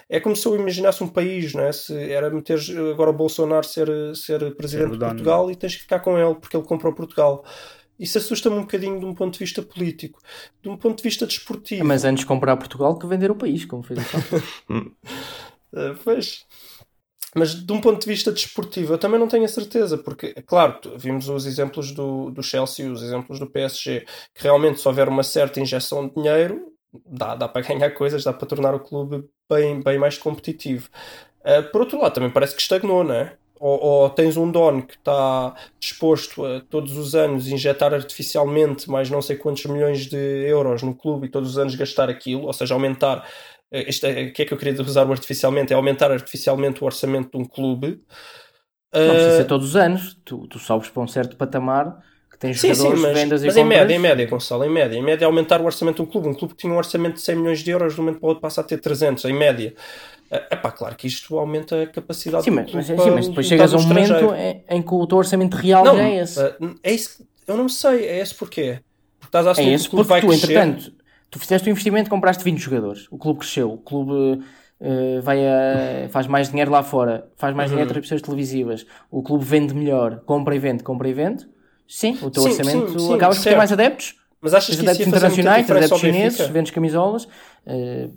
é como se eu imaginasse um país, não é? Se era meter agora o Bolsonaro ser, ser presidente de. Portugal e tens que ficar com ele porque ele comprou Portugal. Isso assusta-me um bocadinho de um ponto de vista político, de um ponto de vista desportivo. Mas antes de comprar Portugal que vender o país, como fez o. Uh, [laughs] pois. Mas de um ponto de vista desportivo, eu também não tenho a certeza, porque, é claro, vimos os exemplos do, do Chelsea, os exemplos do PSG, que realmente se houver uma certa injeção de dinheiro, dá, dá para [laughs] ganhar coisas, dá para tornar o clube bem, bem mais competitivo. Uh, por outro lado, também parece que estagnou, não é? Ou, ou tens um dono que está disposto a todos os anos injetar artificialmente mais não sei quantos milhões de euros no clube e todos os anos gastar aquilo, ou seja, aumentar isto é, o que é que eu queria usar o artificialmente? É aumentar artificialmente o orçamento de um clube. Não precisa Eh, ser todos os anos. Tu, tu sobes para um certo patamar que tens Sim, sim, jogadores, mas, vendas e mas em média, em média, Gonçalo, em média. Em média, aumentar o orçamento de um clube. Um clube que tinha um orçamento de 100 milhões de euros, de um momento para o outro passa a ter 300, em média. É pá, claro que isto aumenta a capacidade Sim, do mas, clube mas, sim, mas depois chegas a um momento em, em que o teu orçamento real Não, é esse. eh, é isso que- eu não sei, é esse porquê. Porque estás a É assumir que esse o clube vai tu, crescer. entretanto, Tu fizeste um investimento, compraste 20 jogadores, o clube cresceu, o clube eh, vai a, faz mais dinheiro lá fora, faz mais Uhum. dinheiro transmissões televisivas, o clube vende melhor, compra e vende, compra e vende. Sim, o teu Sim, orçamento sim, sim, acabas por ter mais adeptos, Mas achas que adeptos internacionais, adeptos chineses, vendes camisolas. eh,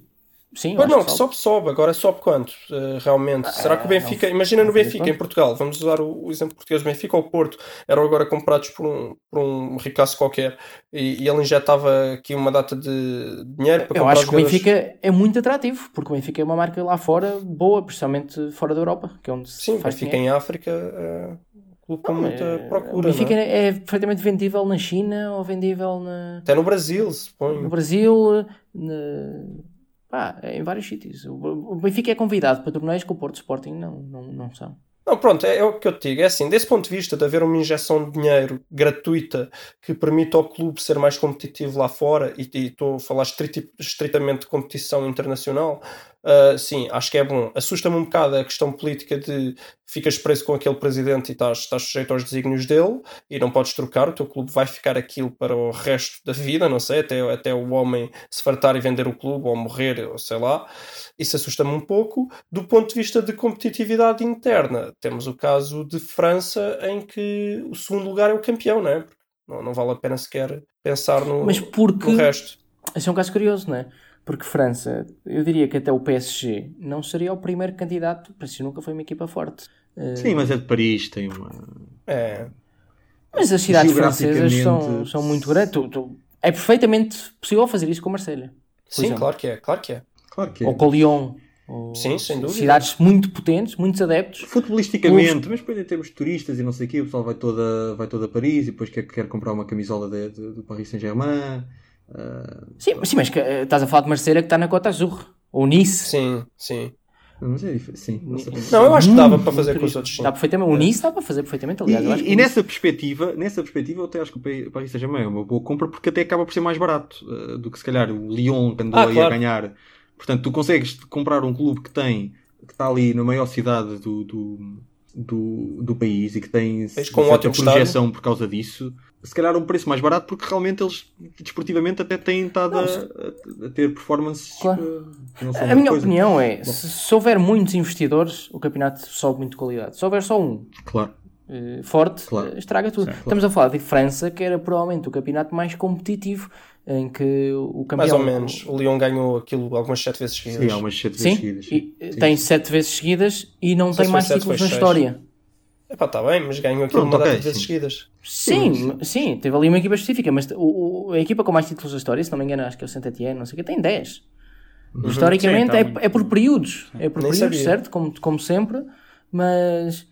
sim, acho não, que que sobe, sobe. Agora sobe quanto, eh, realmente? Será que o Benfica, imagina no Benfica, em Portugal, vamos usar o, o exemplo português, o Benfica ou o Porto eram agora comprados por um, por um ricaço qualquer e, e ele injetava aqui uma data de dinheiro para Eu acho que o. Benfica é muito atrativo, porque o Benfica é uma marca lá fora boa, principalmente fora da Europa, que é onde se Sim, o faz Benfica dinheiro. em África é clube com Não, muita é- procura. O Benfica não é? é perfeitamente vendível na China ou vendível na, Até no Brasil, suponho. no Brasil, na- pá, em vários sítios. O Benfica é convidado para torneios que o Porto Sporting não, não, não são. Não, pronto, é, é o que eu te digo. É assim, desse ponto de vista de haver uma injeção de dinheiro gratuita que permita ao clube ser mais competitivo lá fora, e estou a falar estritamente de competição internacional, ah, sim, acho que é bom. Assusta-me um bocado a questão política de ficas preso com aquele presidente e estás, estás sujeito aos desígnios dele e não podes trocar, o teu clube vai ficar aquilo para o resto da vida, não sei, até, até o homem se fartar e vender o clube ou morrer, ou sei lá. Isso assusta-me um pouco. Do ponto de vista de competitividade interna, temos o caso de França, em que o segundo lugar é o campeão, não é? Não, não vale a pena sequer pensar no, Mas porque. no resto. Esse é um caso curioso, não é? Porque França, eu diria que até o PSG não seria o primeiro candidato, para si nunca foi uma equipa forte. Eh, Sim, mas é de Paris, tem uma. É, Mas as cidades francesas são, são muito grandes. Tu- tu- é perfeitamente possível fazer isso com Marselha. sim, exemplo. claro que é, claro que é. Claro que é. Ou com Lyon. Ou Sim, sem dúvida. Cidades muito potentes, muitos adeptos. Futbolisticamente, mas depois em termos de turistas e não sei o quê, o pessoal vai toda, vai toda a Paris e depois quer, quer comprar uma camisola de, de- do Paris Saint-Germain. Ah, Sim, sim mas que, eh, estás a falar de Marselha que está na Cota Azul. Ou Nice. Sim, sim. mas é diferente. Sim, não eu acho que dava para fazer com os outros. Dá perfeitamente. O Nice dá para fazer perfeitamente, E, aliás. eu acho e- e o nessa perspectiva, nessa perspectiva, eu até acho que o Pa- Paris Saint-Germain é uma boa compra porque até acaba por ser mais barato ah, do que se calhar o Lyon que andou Ah, aí claro. a ganhar. Portanto, tu consegues comprar um clube que tem que está ali na maior cidade do, do, do, do país e que tem com ótimo projeção por causa disso. Se calhar um preço mais barato porque realmente eles desportivamente até têm estado a, a- a ter performances Claro. que não são A minha coisa. opinião é: se, se houver muitos investidores, o campeonato sobe muito de qualidade. Se houver só um Claro. eh, forte, Claro. eh, estraga tudo. Sim, Estamos a falar de França, que era provavelmente o campeonato mais competitivo, em que o campeão. Mais ou menos. O Lyon ganhou aquilo algumas sete vezes seguidas. Sim, há umas sete vezes Sim, seguidas. e, eh, Sim. tem sete vezes seguidas e não sei tem mais títulos na seis. história. Epá, está bem, mas ganhou aquilo Pronto, uma data ok, de vezes sim. seguidas. Sim, sim, teve ali uma equipa específica, mas o, o- a equipa com mais títulos da história, se não me engano, acho que é o Saint Etienne, não sei o que, tem 10. Historicamente Sim, é, tá muito. é por períodos, é por Nem períodos, sabia. certo? Como, como sempre, mas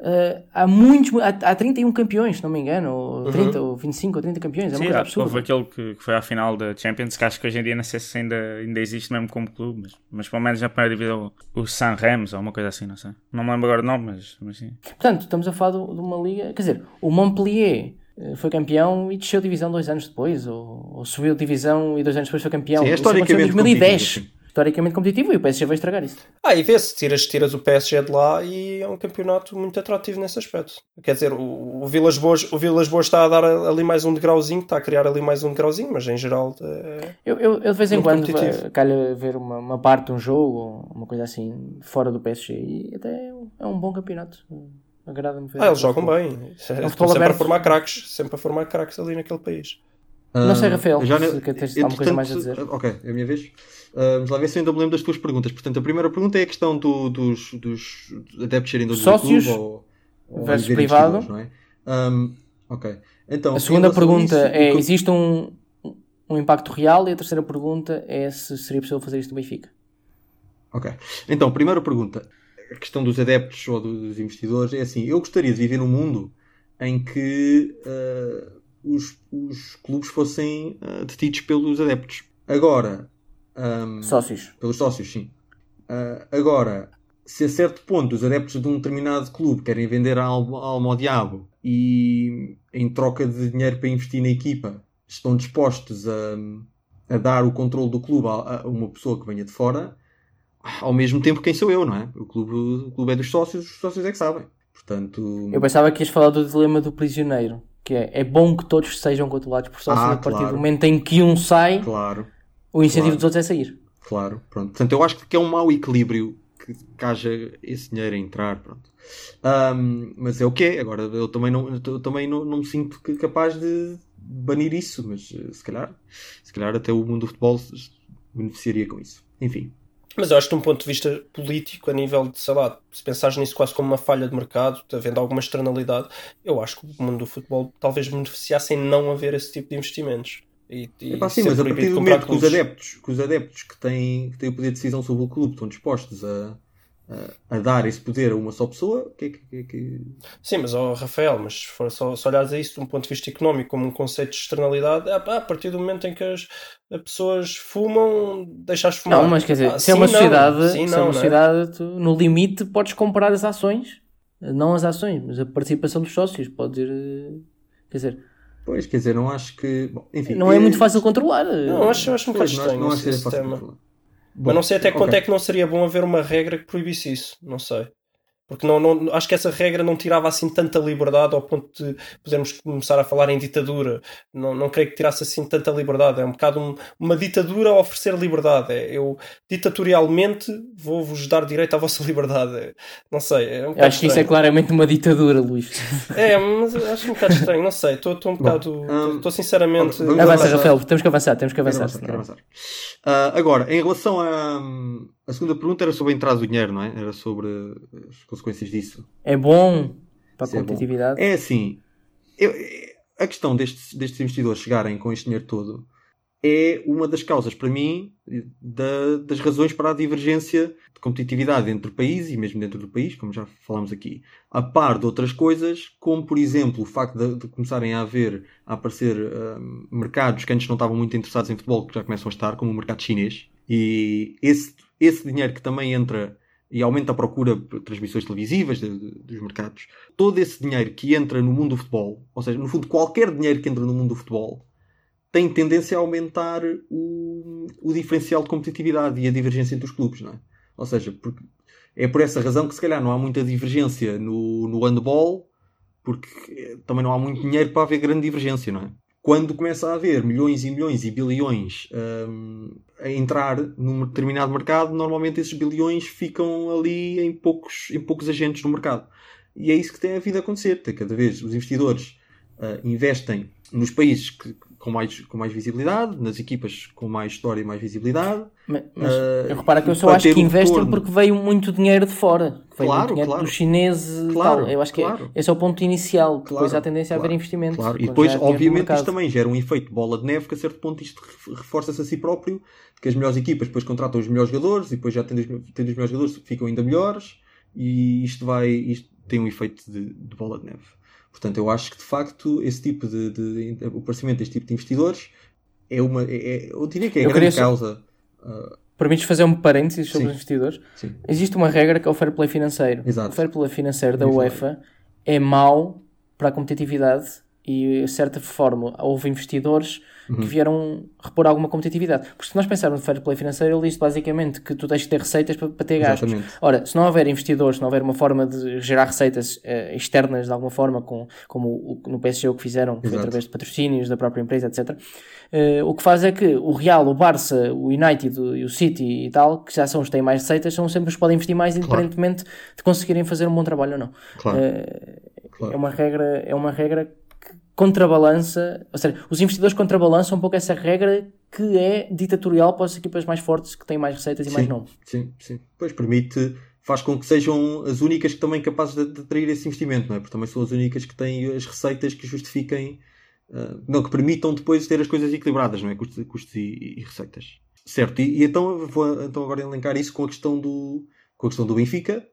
eh, há muitos, há, há 31 campeões, se não me engano, ou 30, ou 25 ou 30 campeões, é uma Sim, coisa absurda. houve aquele que, que foi à final da Champions, que acho que hoje em dia não sei se ainda, ainda existe mesmo como clube, mas, mas pelo menos na primeira divisão o San Remos ou uma coisa assim, não sei. Não me lembro agora o nome, mas, mas sim. Portanto, estamos a falar do- de uma liga. Quer dizer, o Montpellier eh, foi campeão e desceu divisão dois anos depois, ou, ou subiu divisão e dois anos depois foi campeão. Sim, é Isso aconteceu em historicamente 2010. competitivo, Historicamente competitivo e o PSG vai estragar isso. Ah, e vê-se, tiras, tiras o PSG de lá e é um campeonato muito atrativo nesse aspecto. Quer dizer, o, o Vilas Boas, o Vilas Boas está a dar ali mais um degrauzinho, está a criar ali mais um degrauzinho, mas em geral é, Eu, eu, eu de vez em quando vai- calha ver uma, uma parte de um jogo ou uma coisa assim fora do PSG e até é um- é um bom campeonato. Agrada-me ver. Ah, eles jogam bem. um Estão futebol sempre a formar craques, sempre a formar craques ali naquele país. Não sei, Ah, Rafael, já se ne- quer ter alguma coisa mais a dizer. Ok, é a minha vez. Vamos lá ver se ainda me lembro das tuas perguntas. Portanto, a primeira pergunta é a questão do- dos, dos adeptos serem donos Sócios do clube ou, ou versus privado. Não é? Ahm, ok. Então, A segunda pergunta isso, é: que- existe um, um impacto real? E a terceira pergunta é se seria possível fazer isto no Benfica. Ok. Então, primeira pergunta. A questão dos adeptos ou dos investidores é assim: eu gostaria de viver num mundo em que ah, os, os clubes fossem ah, detidos pelos adeptos. Agora, ahm, Sócios. pelos sócios, sim. Ah, agora, se a certo ponto os adeptos de um determinado clube querem vender a alma, a alma ao diabo e em troca de dinheiro para investir na equipa estão dispostos a, a dar o controle do clube a, a uma pessoa que venha de fora, ao mesmo tempo quem sou eu, não é? O clube, o clube é dos sócios, os sócios é que sabem. Portanto, Eu pensava que ias falar do dilema do prisioneiro. Que é, é bom que todos sejam controlados por sócios Ah, a partir claro. do momento em que um sai, claro. O incentivo Claro. dos outros é sair. Claro, pronto. Portanto, eu acho que é um mau equilíbrio que, que haja esse dinheiro a entrar, pronto. Ahm, mas é o que é. Agora, eu também não, eu também não, não me sinto que- capaz de banir isso, mas eh, se calhar, se calhar até o mundo do futebol beneficiaria com isso. Enfim, Mas eu acho que, de um ponto de vista político, a nível de, sei lá, se pensares nisso quase como uma falha de mercado, havendo alguma externalidade, eu acho que o mundo do futebol talvez beneficiasse em não haver esse tipo de investimentos. E, e Epá, sim, mas a partir do momento que os adeptos, que os adeptos que têm, que têm o poder de decisão sobre o clube estão dispostos a, a, a dar esse poder a uma só pessoa, o que é que, que, é que- Sim, mas, ó, Rafael, mas se, for só, se olhares a isso de um ponto de vista económico como um conceito de externalidade, é, pá, a partir do momento em que as, as pessoas fumam, deixas de fumar. Não, mas quer dizer, Ah, se é uma não. sociedade, Sim, se é não, uma não é? sociedade, tu, no limite podes comprar as ações, não as ações, mas a participação dos sócios, pode ir, eh, quer dizer, Pois, quer dizer, não acho que. bom, enfim, não é eh, muito fácil controlar. Não, acho, acho um bocado não, estranho não acho esse que seja fácil sistema. controlar. Mas não sei até Bom, quanto é que não seria bom haver uma regra que proibisse isso. Não sei. Porque não, não, acho que essa regra não tirava assim tanta liberdade ao ponto de podermos começar a falar em ditadura. Não, não creio que tirasse assim tanta liberdade. É um bocado um- uma ditadura a oferecer liberdade. É, eu ditatorialmente vou-vos dar direito à vossa [laughs] liberdade. É, não sei. É um acho que isso é estranho. claramente uma ditadura, Luís. É, mas acho um bocado estranho. Não sei. Estou um bocado. hum, Estou sinceramente. vamos Avança. Rafael, temos que avançar, temos que avançar. quero senão- avançar. Ah, agora, em relação à a segunda pergunta, era sobre a entrada do dinheiro, não é? Era sobre as consequências disso. É bom para a é competitividade. É assim, eu- a questão destes, destes investidores chegarem com este dinheiro todo é uma das causas, para mim, da- das razões para a divergência de competitividade entre o país e mesmo dentro do país, como já falámos aqui. A par de outras coisas, como por exemplo o facto de, de começarem a haver, a aparecer hum, mercados que antes não estavam muito interessados em futebol, que já começam a estar, como o mercado chinês. E esse, esse dinheiro que também entra e aumenta a procura por transmissões televisivas de- de- dos mercados. Todo esse dinheiro que entra no mundo do futebol, ou seja, no fundo, qualquer dinheiro que entra no mundo do futebol, tem tendência a aumentar o, o diferencial de competitividade e a divergência entre os clubes, não é? Ou seja, é por essa razão que se calhar não há muita divergência no, no handball, porque eh, também não há muito dinheiro para haver grande divergência, não é? Quando começa a haver milhões e milhões e bilhões hum, a entrar num determinado mercado, normalmente esses bilhões ficam ali em poucos, em poucos agentes no mercado. E é isso que tem a vida a acontecer. Cada vez os investidores ah, investem nos países que- com, mais, com mais visibilidade, nas equipas com mais história e mais visibilidade. Mas, mas Ah, eu reparo que eu só acho que um investem retorno. porque veio muito dinheiro de fora. Veio Claro, dinheiro claro. dos chineses Claro, tal. Eu acho que é- claro. esse é o ponto inicial. Depois Claro, há tendência a haver investimento. Claro, e depois, obviamente, isto também gera um efeito bola de neve que a certo ponto isto ref- reforça-se a si próprio, que as melhores equipas depois contratam os melhores jogadores e depois já tendo os, tendo os melhores jogadores ficam ainda melhores e isto vai isto tem um efeito de, de bola de neve. Portanto, eu acho que de facto esse tipo de, de- de- o aparecimento deste tipo de investidores é uma é, é- eu diria que é a Eu grande causa. ah, Permites fazer um parênteses sobre Sim. os investidores? sim. Existe uma regra que é o fair play financeiro. Exato. O fair play financeiro da. UEFA é mau para a competitividade e, de certa forma, houve investidores Uhum. que vieram repor alguma competitividade. Porque se nós pensarmos no fair play financeiro, ele diz basicamente que tu tens que ter receitas para, para ter gastos. Exatamente. Ora, se não houver investidores, se não houver uma forma de gerar receitas eh, externas de alguma forma, com, como o- no PSG o que fizeram, que foi através de patrocínios da própria empresa, etc., eh, o que faz é que o Real, o Barça, o United o- e o City e tal, que já são os que têm mais receitas, são sempre os que podem investir mais, independentemente de conseguirem fazer um bom trabalho ou não. Claro. Eh, Claro. É uma regra, é uma regra contrabalança, ou seja, os investidores contrabalançam um pouco essa regra que é ditatorial para as equipas mais fortes que têm mais receitas e mais Sim. nome. Sim, sim. Pois permite, faz com que sejam as únicas que também capazes de, de atrair esse investimento, não é? Porque também são as únicas que têm as receitas que justifiquem, ah, não, que permitam depois ter as coisas equilibradas, não é? Custos, custos e, e receitas. Certo, e, e então vou então agora elencar isso com a questão do, com a questão do Benfica.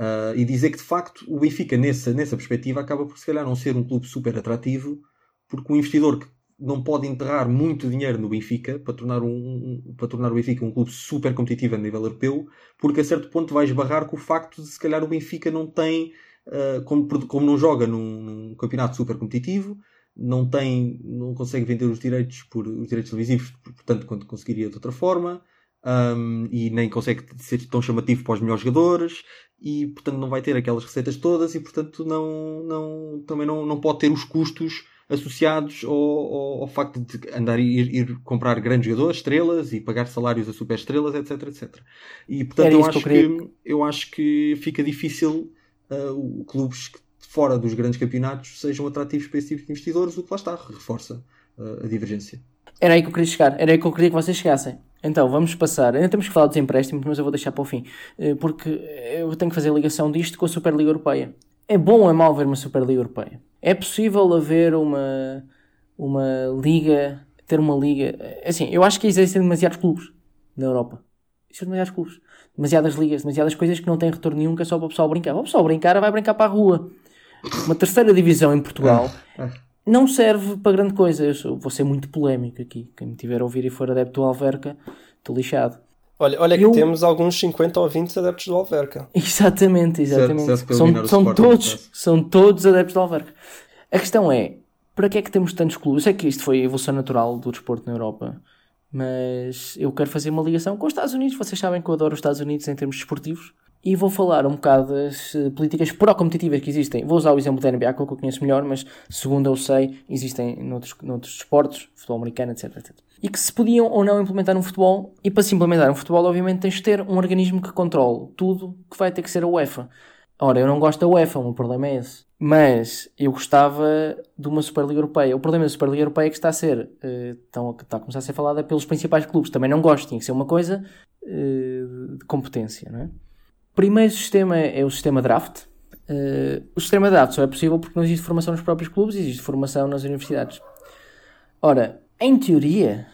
Ah, e dizer que de facto o Benfica nessa, nessa perspectiva acaba por se calhar não ser um clube super atrativo porque um investidor que não pode enterrar muito dinheiro no Benfica para tornar, um, para tornar o Benfica um clube super competitivo a nível europeu, porque a certo ponto vai esbarrar com o facto de se calhar o Benfica não tem, ah, como, como não joga num, num campeonato super competitivo, não tem, não consegue vender os direitos por os direitos televisivos, portanto, quanto conseguiria de outra forma, um, e nem consegue ser tão chamativo para os melhores jogadores, e portanto não vai ter aquelas receitas todas, e portanto não, não, também não, não pode ter os custos associados ao, ao, ao facto de andar e ir, ir comprar grandes jogadores, estrelas e pagar salários a super estrelas, etc, etc. E portanto eu que acho queria- que, eu acho que fica difícil uh, clubes que fora dos grandes campeonatos sejam atrativos para esse tipo de investidores, o que lá está, reforça uh, a divergência. Era aí que eu queria chegar, era aí que eu queria que vocês chegassem. Então, vamos passar. Ainda temos que falar dos empréstimos, mas eu vou deixar para o fim, eh, porque eu tenho que fazer a ligação disto com a Superliga Europeia. É bom ou é mau haver uma Superliga Europeia? É possível haver uma, uma liga, ter uma liga. Assim, eu acho que existem demasiados clubes na Europa. Existem demasiados clubes, demasiadas ligas, demasiadas coisas que não têm retorno nenhum, que é só para o pessoal brincar. O pessoal brincar vai brincar para a rua. Uma terceira divisão em Portugal não serve para grande coisa. Eu sou- vou ser muito polémico aqui. Quem me tiver a ouvir e for adepto do Alverca, estou lixado. Olha, olha que Eu- temos alguns 50 ou 20 adeptos do Alverca. [laughs] Exatamente, exatamente. para eliminar são, são, Sporting, todos, são todos adeptos do Alverca. A questão é, para que é que temos tantos clubes? Eu sei que isto foi a evolução natural do desporto na Europa, mas eu quero fazer uma ligação com os Estados Unidos. Vocês sabem que eu adoro os Estados Unidos em termos desportivos. E vou falar um bocado das eh, políticas pró-competitivas que existem. Vou usar o exemplo da NBA, que eu conheço melhor, mas segundo eu sei, existem noutros, noutros desportos, futebol americano, etc, etc. E que se podiam ou não implementar no futebol. E para se implementar um futebol, obviamente, tens de ter um organismo que controle tudo, que vai ter que ser a UEFA. Ora, eu não gosto da UEFA, o meu problema é esse. Mas eu gostava de uma Superliga Europeia. O problema da Superliga Europeia é que está a ser, então, está a começar a ser falada pelos principais clubes. Também não gosto, tinha que ser uma coisa eh, de competência, não é? Primeiro sistema é o sistema draft. Eh, o sistema draft só é possível porque não existe formação nos próprios clubes, existe formação nas universidades. Ora, em teoria,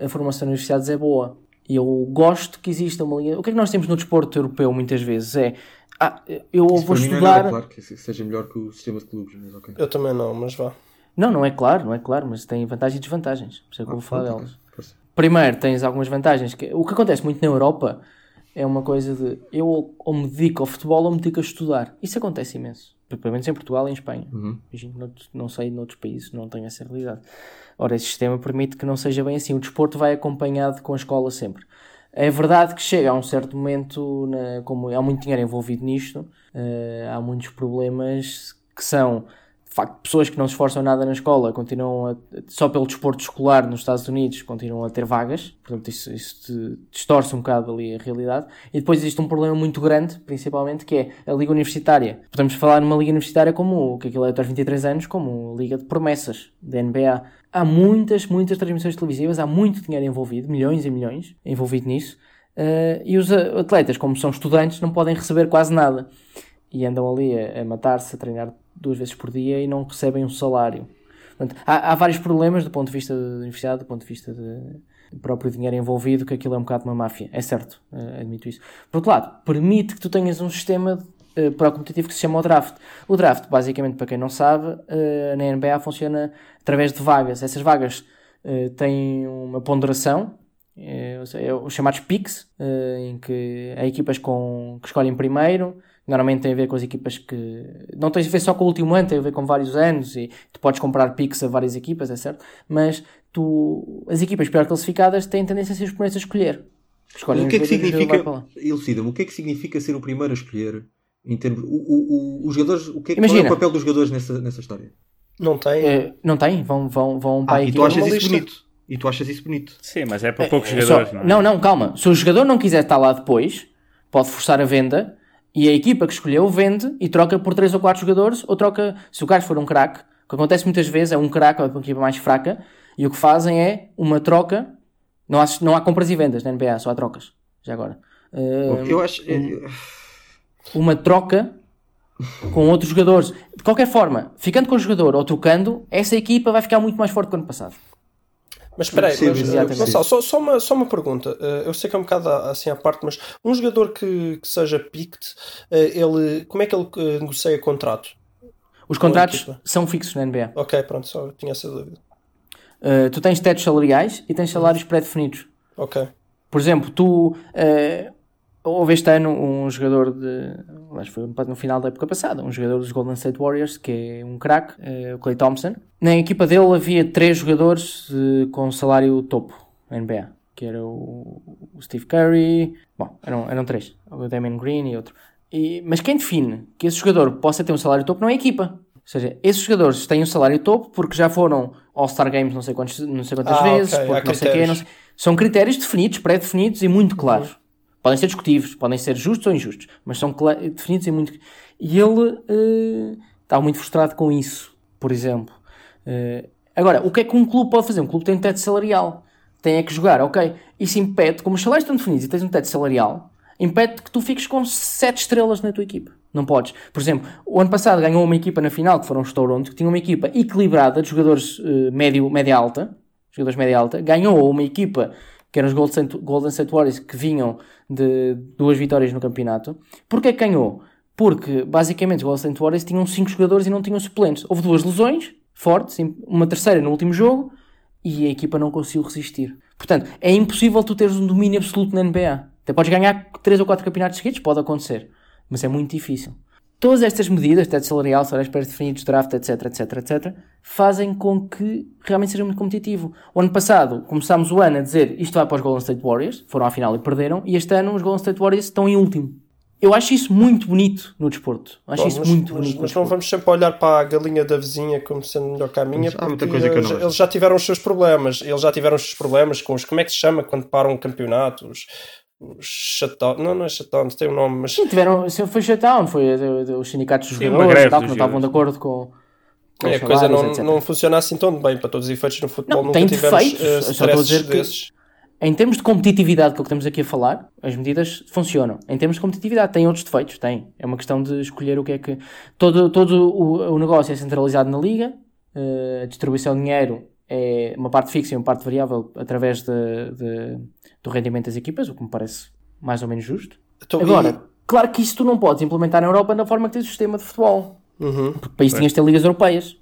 a formação nas universidades é boa. E eu gosto que exista uma linha. O que é que nós temos no desporto europeu muitas vezes? É. Ah, eu Isso vou para mim não é estudar. nada claro que seja melhor que o sistema de clubes, mas ok. Eu também não, mas vá. Não, não é claro, não é claro, mas tem vantagens e desvantagens. Por isso é que eu vou falar Pronto, delas. Força. Primeiro, tens algumas vantagens. Que, o que acontece muito na Europa é uma coisa de eu ou me dedico ao futebol ou me dedico a estudar. Isso acontece imenso. Pelo menos em Portugal e em Espanha. Uhum. Imagino que noutros- não sei noutros países, não tenho essa realidade. Ora, esse sistema permite que não seja bem assim. O desporto vai acompanhado com a escola sempre. É verdade que chega a um certo momento, na- como há muito dinheiro envolvido nisto, eh, há muitos problemas que são, de facto, pessoas que não se esforçam nada na escola, continuam a, só pelo desporto escolar nos Estados Unidos, continuam a ter vagas, portanto isso, isso distorce um bocado ali a realidade. E depois existe um problema muito grande, principalmente, que é a liga universitária. Podemos falar numa liga universitária como, o que aquilo é até aos 23 anos, como liga de promessas, da NBA. Há muitas, muitas transmissões televisivas, há muito dinheiro envolvido, milhões e milhões envolvido nisso. Eh, e os a- atletas, como são estudantes, não podem receber quase nada. E andam ali a, a matar-se, a treinar duas vezes por dia e não recebem um salário. Portanto, há, há vários problemas do ponto de vista da universidade, do ponto de vista do próprio dinheiro envolvido, que aquilo é um bocado uma máfia. É certo, eh, admito isso. Por outro lado, permite que tu tenhas um sistema eh, pró-competitivo que se chama o draft. O draft, basicamente, para quem não sabe, eh, na NBA funciona através de vagas. Essas vagas eh, têm uma ponderação, é os chamados picks, em que há equipas com, que escolhem primeiro, normalmente tem a ver com as equipas que. Não tem a ver só com o último ano, tem a ver com vários anos e tu podes comprar picks a várias equipas, é certo? Mas tu, as equipas pior classificadas têm tendência a ser os primeiros a escolher. Escolhem o que é que o para significa, elucida-me, o que é que significa ser o primeiro a escolher em termos, o, o, o- os jogadores, o que é, qual Imagina. é o papel dos jogadores nessa, nessa história? Não tem. Eh, não tem? Vão, vão, vão para Ah, a e tu achas isso lista. bonito? E tu achas isso bonito? Sim, mas é para poucos É jogadores, só- não é? não, não, calma. Se o jogador não quiser estar lá depois, pode forçar a venda e a equipa que escolheu vende e troca por 3 ou 4 jogadores ou troca, se o gajo for um craque, o que acontece muitas vezes é um craque ou uma equipa mais fraca e o que fazem é uma troca. Não há, não há compras e vendas na NBA, só há trocas. Já agora. Eh, eu acho. Uma troca com outros jogadores. De qualquer forma, ficando com o jogador ou trocando, essa equipa vai ficar muito mais forte que o ano passado. Mas espera aí, percebo, eh. Gonçalo, só, só, uma, só uma pergunta. Eh, eu sei que é um bocado assim à parte, mas um jogador que, que seja picked, eh, ele, como é que ele negocia contrato? Os contratos são fixos na NBA. Ok, pronto, só tinha essa dúvida. Uh, tu tens tetos salariais e tens salários pré-definidos. Ok. Por exemplo, tu uh, houve este ano um jogador de. Acho que foi no final da época passada, um jogador dos Golden State Warriors, que é um craque, uh, o Clay Thompson. Na equipa dele havia três jogadores uh, com salário topo na NBA, que era o, Steve Curry, bom, eram, eram três, o Damon Green e outro. E, mas quem define que esse jogador possa ter um salário topo não é a equipa. seja, esses jogadores têm um salário topo porque já foram All-Star Games não sei, quantos, não sei quantas Ah, vezes, ok, há porque não sei quê, não sei- São critérios definidos, pré-definidos e muito claros. Podem ser discutíveis, podem ser justos ou injustos, mas são definidos e muito. E ele eh, está muito frustrado com isso, por exemplo. Eh, agora, o que é que um clube pode fazer? Um clube tem um teto salarial, tem é que jogar, ok? Isso impede, como os salários estão definidos e tens um teto salarial, impede que tu fiques com 7 estrelas na tua equipa. Não podes. Por exemplo, o ano passado ganhou uma equipa na final, que foram os Toronto, que tinha uma equipa equilibrada de jogadores eh, médio, média-alta, jogadores média-alta, ganhou uma equipa que eram os Golden State, Warriors, que vinham de duas vitórias no campeonato. Porquê que ganhou? Porque, basicamente, os Golden State Warriors tinham 5 jogadores e não tinham suplentes. Houve duas lesões fortes, uma terceira no último jogo, e a equipa não conseguiu resistir. Portanto, é impossível tu teres um domínio absoluto na NBA. Até podes ganhar 3 ou 4 campeonatos seguidos, pode acontecer, mas é muito difícil. Todas estas medidas, teto salarial, salários pré-definidos, draft, etc, etc, etc, fazem com que realmente seja muito competitivo. O ano passado começámos o ano a dizer isto vai para os Golden State Warriors, foram à final e perderam, e este ano os Golden State Warriors estão em último. Eu acho isso muito bonito no desporto. Acho Bom, isso mas, muito mas- bonito. mas não vamos sempre olhar para a galinha da vizinha como sendo melhor que a minha, Mas há muita porque coisa que eu eles, não eles já tiveram os seus problemas. Eles já tiveram os seus problemas com os. Como é que se chama quando param campeonatos? Shutdown. Não, não é shutdown, tem um nome, mas. Sim, tiveram, se foi shutdown, foi de- de- os sindicatos uma jogadores greve tal, que dos não estavam de acordo com. com É, a coisa não, etc. não funciona assim tão bem para todos os efeitos no futebol. Não, Nunca tem tivemos defeitos, eh, eu só estou a dizer que- desses. Em termos de competitividade, que é o que estamos aqui a falar, as medidas funcionam. Em termos de competitividade, tem outros defeitos? Tem. É uma questão de escolher o que é que. Todo, todo o, o negócio é centralizado na liga, eh, a distribuição de dinheiro é uma parte fixa e uma parte variável através de, de- do rendimento das equipas, o que me parece mais ou menos justo. Então, Agora, claro que isso tu não podes implementar na Europa na forma que tens o sistema de futebol. e- Uhum, Porque para isso tinhas de ter ligas europeias.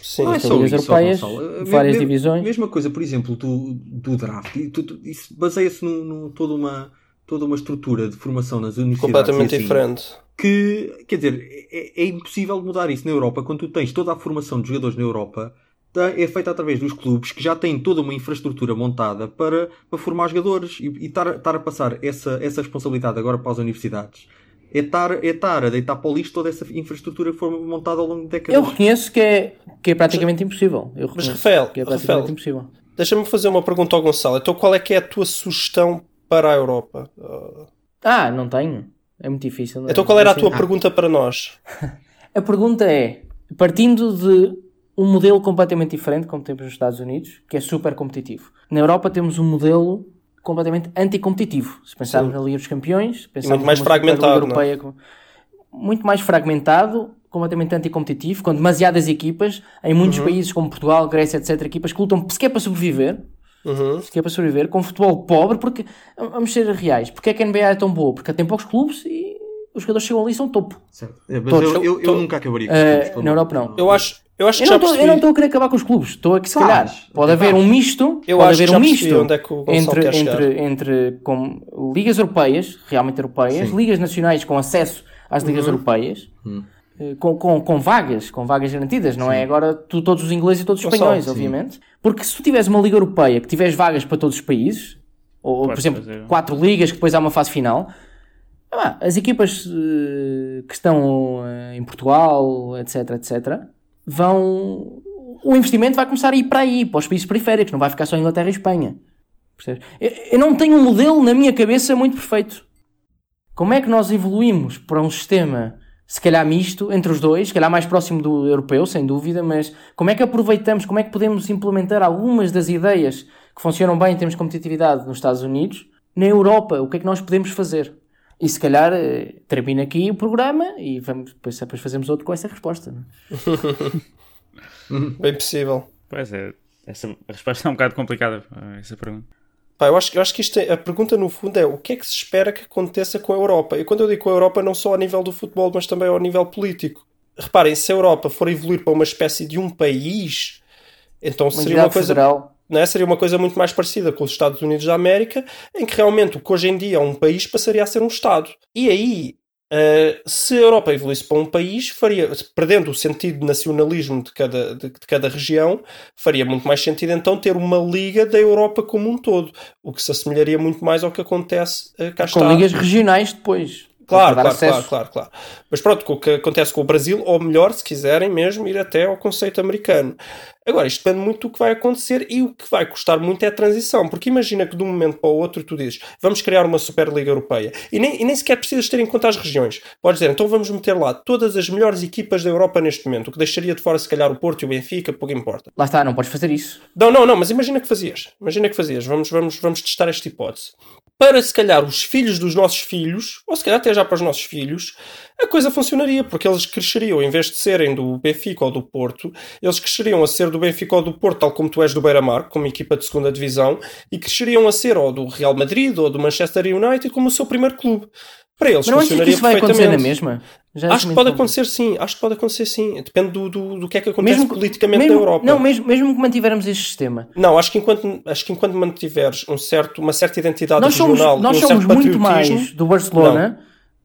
sim. Não é só ligas isso, europeias, Gonçalo. várias Me- me- divisões. Mesma coisa, por exemplo, do, do draft. E isso baseia-se num, toda, uma, toda uma estrutura de formação nas universidades. Completamente e assim, diferente. Que, quer dizer, é, é impossível mudar isso na Europa quando tu tens toda a formação de jogadores na Europa. Tá- É feita através dos clubes que já têm toda uma infraestrutura montada para, para formar jogadores e, e estar, a passar essa, essa responsabilidade agora para as universidades. É estar, é estar a deitar para o lixo toda essa infraestrutura que foi montada ao longo de décadas. Eu reconheço que é, que é praticamente impossível. Eu Mas, Rafael, que é praticamente Rafael, impossível. Deixa-me fazer uma pergunta ao Gonçalo. Então, qual é que é a tua sugestão para a Europa? Uh, Ah, não tenho. É muito difícil. é? Então, qual era a Assim, tua pergunta para nós? [laughs] A pergunta é: partindo de um modelo completamente diferente, como temos nos Estados Unidos, que é super competitivo. Na Europa temos um modelo completamente anticompetitivo. Se pensarmos Sim. na Liga dos Campeões, pensarmos muito mais fragmentado, não é? Europeia, com- muito mais fragmentado, completamente anticompetitivo, com demasiadas equipas, em muitos Uhum. países como Portugal, Grécia, etc., equipas que lutam sequer para sobreviver, Uhum. para sobreviver, com futebol pobre, porque, vamos ser reais, porque é que a NBA é tão boa? Porque tem poucos clubes e os jogadores chegam ali e são topo. Certo. É, mas Todos. eu, eu, eu nunca acabaria com Eh, os clubes, na Europa não. Eu acho, eu acho que Eu já não, tô, percebi. eu não estou a querer acabar com os clubes, estou a que se Faz. calhar pode haver um misto, Eu pode acho que haver um misto onde é que o Gonçalo entre, quer chegar. entre, entre com ligas europeias, realmente europeias, Sim. ligas nacionais com acesso às ligas Uhum. europeias, Hum. eh, com, com, com vagas, com vagas garantidas, não é agora tu, todos os ingleses e todos os Gonçalo, espanhóis, sim. obviamente. Porque se tu tiveres uma liga europeia que tiveres vagas para todos os países, ou por Podes exemplo, fazer. quatro ligas que depois há uma fase final, ah, as equipas eh, que estão eh, em Portugal, etc, etc, vão. O investimento vai começar a ir para aí, para os países periféricos, não vai ficar só Inglaterra e Espanha. Percebes? Eu, eu não tenho um modelo na minha cabeça muito perfeito. Como é que nós evoluímos para um sistema, se calhar misto, entre os dois, se calhar mais próximo do europeu, sem dúvida, mas como é que aproveitamos, como é que podemos implementar algumas das ideias que funcionam bem em termos de competitividade nos Estados Unidos, na Europa? O que é que nós podemos fazer? E se calhar eh, termina aqui o programa e vamos, depois, depois fazemos outro com essa resposta. é? [laughs] Bem possível. Pois é, essa a resposta é um bocado complicada a essa pergunta. Pá, eu, acho, eu acho que isto é- a pergunta no fundo é o que é que se espera que aconteça com a Europa? E quando eu digo com a Europa, não só a nível do futebol, mas também ao nível político. Reparem, se a Europa for evoluir para uma espécie de um país, então Uma seria uma coisa federal. Não é? Seria uma coisa muito mais parecida com os Estados Unidos da América, em que realmente o que hoje em dia é um país passaria a ser um Estado. E aí, eh, se a Europa evoluísse para um país, faria, perdendo o sentido de nacionalismo de cada, de, de cada região, faria muito mais sentido então ter uma liga da Europa como um todo, o que se assemelharia muito mais ao que acontece eh, cá Com está. ligas regionais depois. Claro, claro, claro, claro, claro. Mas pronto, com o que acontece com o Brasil, ou melhor, se quiserem mesmo, ir até ao conceito americano. Agora, isto depende muito do que vai acontecer e o que vai custar muito é a transição. Porque imagina que de um momento para o outro tu dizes vamos criar uma Superliga Europeia e nem, e nem sequer precisas ter em conta as regiões. Podes dizer, então vamos meter lá todas as melhores equipas da Europa neste momento, o que deixaria de fora se calhar o Porto e o Benfica, pouco importa. Lá está, não podes fazer isso. Não, não, não, mas imagina que fazias. Imagina que fazias. Vamos, vamos, vamos testar esta hipótese. Para se calhar os filhos dos nossos filhos, ou se calhar até já para os nossos filhos, a coisa funcionaria, porque eles cresceriam, em vez de serem do Benfica ou do Porto, eles cresceriam a ser do Benfica ou do Porto, tal como tu és do Beira-Mar, como equipa de segunda divisão, e cresceriam a ser ou do Real Madrid ou do Manchester United como o seu primeiro clube. Para eles Mas não achas que funcionaria isso vai acontecer na mesma? Já Acho que pode acontecer sim, acho que pode acontecer sim. Depende do, do, do que é que acontece Mesmo politicamente mesmo- na Europa. Não, mesmo, mesmo que mantivermos este sistema. Não, acho que enquanto, acho que enquanto mantiveres um certo, uma certa identidade Nós somos, regional nós e um somos muito mais do Barcelona,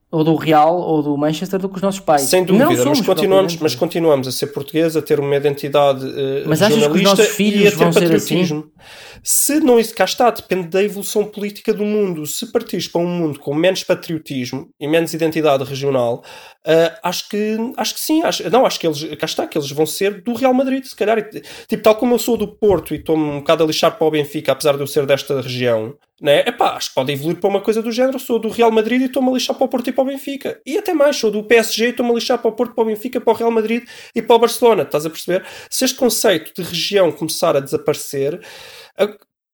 ou do Real, ou do Manchester do que os nossos pais. sem Não dúvida, mas somos, continuamos, mas continuamos a ser portugueses, a ter uma identidade eh, Mas achas que os nossos filhos vão ser assim? patriotismo. Se não isso cá está, depende da evolução política do mundo. Se partires para um mundo com menos patriotismo e menos identidade regional, eh, acho que acho que sim, acho, não, acho que eles cá está, que eles vão ser do Real Madrid, se calhar. Tipo, tal como eu sou do Porto e estou-me um bocado a lixar para o Benfica, apesar de eu ser desta região, né? Epá, acho que pode evoluir para uma coisa do género. Sou do Real Madrid e estou-me a lixar para o Porto e para o Benfica. E até mais, sou do PSG e estou-me a lixar para o Porto, para o Benfica, para o Real Madrid e para o Barcelona. Estás a perceber? Se este conceito de região começar a desaparecer,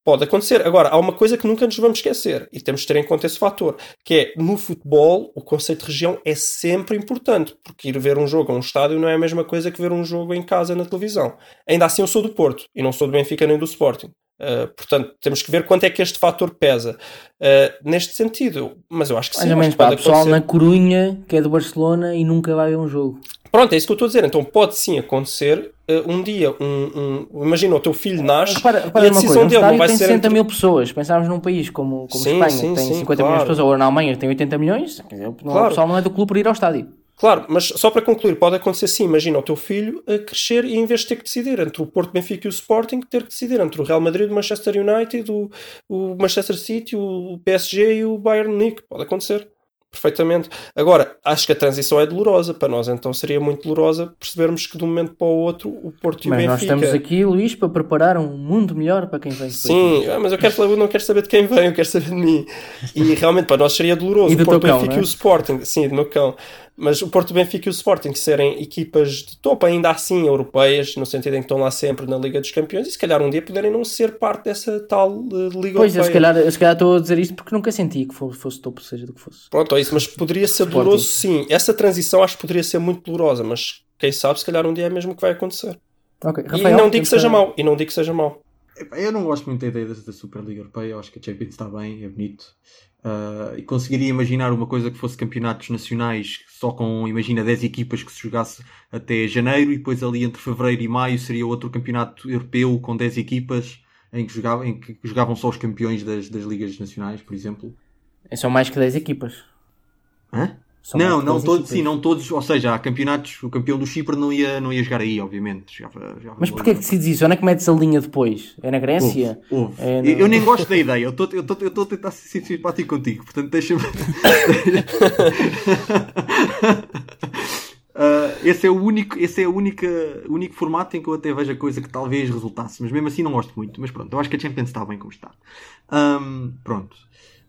pode acontecer. Agora, há uma coisa que nunca nos vamos esquecer e temos de ter em conta esse fator, que é no futebol o conceito de região é sempre importante, porque ir ver um jogo a um estádio não é a mesma coisa que ver um jogo em casa na televisão. Ainda assim, eu sou do Porto e não sou do Benfica nem do Sporting. Uh, portanto, temos que ver quanto é que este fator pesa uh, neste sentido. Mas eu acho que sim. Menos, que pá, pode pessoal acontecer. na Corunha, que é do Barcelona e nunca vai ver um jogo. Pronto, é isso que eu estou a dizer. Então pode sim acontecer uh, um dia. Um, um- imagina, o teu filho nasce Repara, repara e a decisão coisa, dele não vai tem ser 60 entre- mil pessoas. Pensávamos num país como, como Sim, Espanha, sim, que tem sim, 50 claro. milhões de pessoas, ou na Alemanha, que tem 80 milhões, quer dizer, não, Claro. o pessoal não é do clube para ir ao estádio. Claro, mas só para concluir, pode acontecer sim. Imagina o teu filho a crescer e em vez de ter que decidir entre o Porto, Benfica e o Sporting, ter que decidir entre o Real Madrid, o Manchester United, o, o Manchester City, o PSG e o Bayern Munique. Pode acontecer. Perfeitamente. Agora, acho que a transição é dolorosa para nós, então seria muito dolorosa percebermos que de um momento para o outro o Porto e o Mas Benfica. nós estamos aqui, Luís, para preparar um mundo melhor para quem vem. Sim, ah, mas eu, quero, eu não quero saber de quem vem, eu quero saber de mim. E realmente para nós seria doloroso do o Porto, cão, Benfica é? e o Sporting, sim, do meu cão. Mas o Porto, Benfica e o Sporting serem equipas de topo, ainda assim europeias, no sentido em que estão lá sempre na Liga dos Campeões, e se calhar um dia poderem não ser parte dessa tal eh, Liga Pois, eu Europeia. se, calhar, eu se calhar estou a dizer isto porque nunca senti que fosse, fosse topo, seja do que fosse. Pronto, é isso, mas poderia ser Sporting. doloroso sim. Essa transição acho que poderia ser muito dolorosa, mas quem sabe, se calhar um dia é mesmo que vai acontecer. Ok, e Rafael, não digo que seja a- mau, e não digo que seja mau. Eu não gosto muito da ideia da, Superliga Europeia, eu acho que a Champions está bem, é bonito. Ah, e conseguiria imaginar uma coisa que fosse campeonatos nacionais só com, imagina, 10 equipas que se jogasse até janeiro e depois ali entre fevereiro e maio seria outro campeonato europeu com 10 equipas em que, jogava, em que jogavam só os campeões das, das ligas nacionais, por exemplo. São mais que 10 equipas. Hã? São não, não 10 todos, sim, não todos, ou seja, há campeonatos, o campeão do Chipre não ia, não ia jogar aí, obviamente. Jogava- jogava Mas no- porquê que decides isso? Onde é que metes a linha depois? É na Grécia? Houve, houve. É, Eu- nem gosto da ideia, eu estou a tentar ser simpático contigo, portanto deixa-me. [laughs] Ah, esse é o único, esse é o única, o único formato em que eu até vejo a coisa que talvez resultasse, mas mesmo assim não gosto muito. Mas pronto, eu acho que a Champions está bem como está. Ahm, pronto.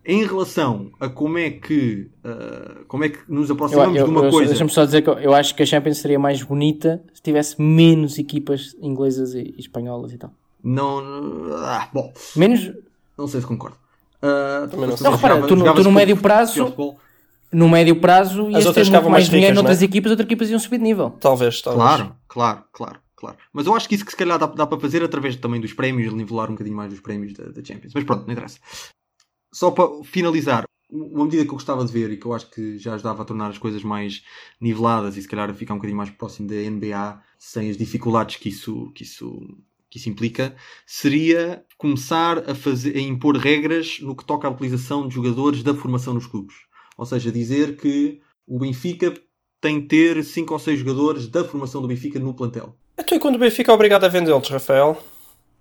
Em relação a como é que, ah, como é que nos Eu, aproximamos eu, de uma eu- coisa. Deixa-me só dizer que eu, eu acho que a Champions seria mais bonita se tivesse menos equipas inglesas e, e espanholas e tal. Não. Ah, bom, Menos, não sei se concordo. Ah, Também não Não, repara, tu no- tu no médio prazo- no médio prazo, ias ter outras muito ficavam mais dinheiro ricas, noutras é? equipas, outras equipas iam subir de nível. Talvez, talvez. Claro, claro, claro, claro. Mas eu acho que isso que se calhar dá, dá para fazer através também dos prémios, nivelar um bocadinho mais dos prémios da, da Champions. Mas pronto, não interessa. Só para finalizar, uma medida que eu gostava de ver e que eu acho que já ajudava a tornar as coisas mais niveladas e se calhar a ficar um bocadinho mais próximo da NBA sem as dificuldades que isso, que isso, que isso implica, seria começar a, fazer, a impor regras no que toca à utilização de jogadores da formação nos clubes. Ou seja, dizer que o Benfica tem que ter 5 ou 6 jogadores da formação do Benfica no plantel. Então e quando o Benfica é obrigado a vendê-los, Rafael?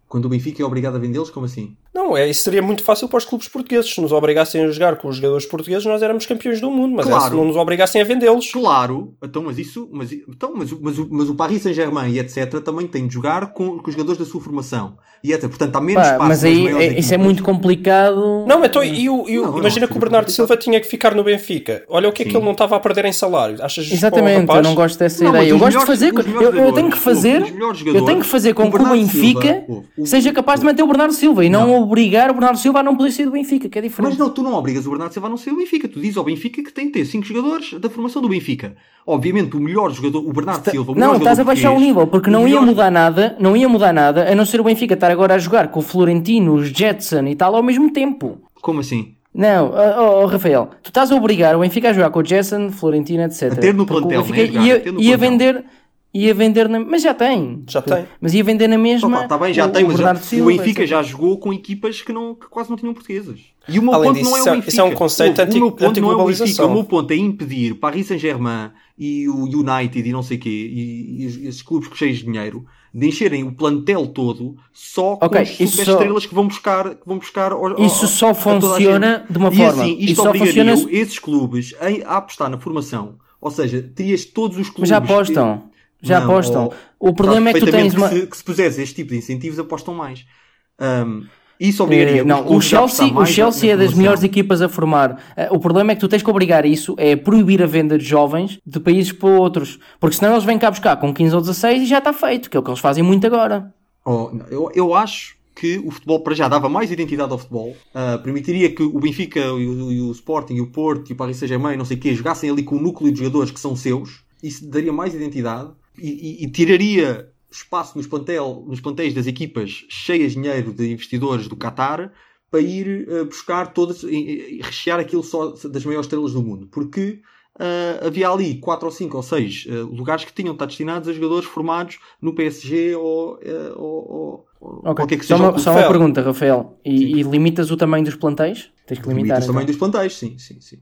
Quando o Benfica é obrigado a vendê-los, como assim? Não, é, isso seria muito fácil para os clubes portugueses. Se nos obrigassem a jogar com os jogadores portugueses, nós éramos campeões do mundo, mas é Claro. se não nos obrigassem a vendê-los. Claro, então, mas isso, mas, então, mas, o- mas, o- mas o Paris Saint-Germain e etc. também tem de jogar com, com os jogadores da sua formação. E etc. Portanto, há menos Pá, espaço mas aí é- isso é muito complicado. Não, então, e o, e o- Não, não, imagina acho que o que Bernardo é Silva tinha que ficar no Benfica. Olha o que é que Sim. ele não estava a perder em salário. Achas o Exatamente, eu não gosto dessa Não, ideia. Eu os gosto de fazer. Eu, eu tenho que fazer. Eu tenho que fazer com o que o Benfica o- seja capaz de manter o Bernardo Silva e não, Não. Obrigar o Bernardo Silva a não poder ser do Benfica, que é diferente. Mas não, tu não obrigas o Bernardo Silva a não ser o Benfica. Tu dizes ao Benfica que tem que ter 5 jogadores da formação do Benfica. Obviamente, o melhor jogador, o Bernardo Silva, o melhor Não, estás a baixar o nível, porque o não ia melhor- mudar nada, não ia mudar nada, a não ser o Benfica estar agora a jogar com o Florentino, os Jetson e tal ao mesmo tempo. Como assim? Não, oh, oh, Rafael, tu estás a obrigar o Benfica a jogar com o Jetson, Florentino, etc. A ter no Porque o plantel, Benfica né, ia, ia plantel. vender, ia vender na, mas já tem. Já tem. Mas ia vender na mesma. Está bem, já o- tem, o mas já- o Silva, Benfica etc. já jogou com equipas que, não, que quase não tinham portuguesas. E o meu Além ponto disso, não é isso o é- Benfica. isso é um conceito O- o meu ponto não é o Benfica. antiglobalização. O meu ponto é impedir Paris Saint-Germain e o United e não sei o quê, e, e os- esses clubes cheios de dinheiro, de encherem o plantel todo só com Ok, as só- estrelas que vão buscar, que vão buscar ao- ao- Isso só funciona de uma e forma. Assim, isto Isso obrigaria funciona- esses clubes a, a apostar na formação. Ou seja, terias todos os Mas clubes. já apostam. Já Não, apostam. ou- O problema é que tu tens uma. que, se, que se puseres este tipo de incentivos apostam mais. Um, isso obrigaria Eh, os não, o Chelsea, o Chelsea é das melhores equipas a formar. Eh, O problema é que tu tens que obrigar isso, é proibir a venda de jovens de países para outros. Porque senão eles vêm cá buscar com 15 ou 16 e já está feito, que é o que eles fazem muito agora. Oh, eu, eu acho que o futebol para já dava mais identidade ao futebol, ah, permitiria que o Benfica e o, e o Sporting e o Porto e o Paris Saint-Germain não sei o quê jogassem ali com o núcleo de jogadores que são seus, isso daria mais identidade e, e- e tiraria espaço nos, plantel, nos plantéis das equipas cheias de dinheiro de investidores do Qatar para ir ah, buscar todas e, e rechear aquilo só das maiores estrelas do mundo, porque ah, havia ali 4 ou 5 ou 6 lugares que tinham de estar destinados a jogadores formados no PSG ou, ou, ou- ou Ok. qualquer que Só, seja o uma, só uma pergunta, Rafael. E, e limitas o tamanho dos plantéis? Tens que limitar. Limitas então. também dos plantéis, sim, sim, sim.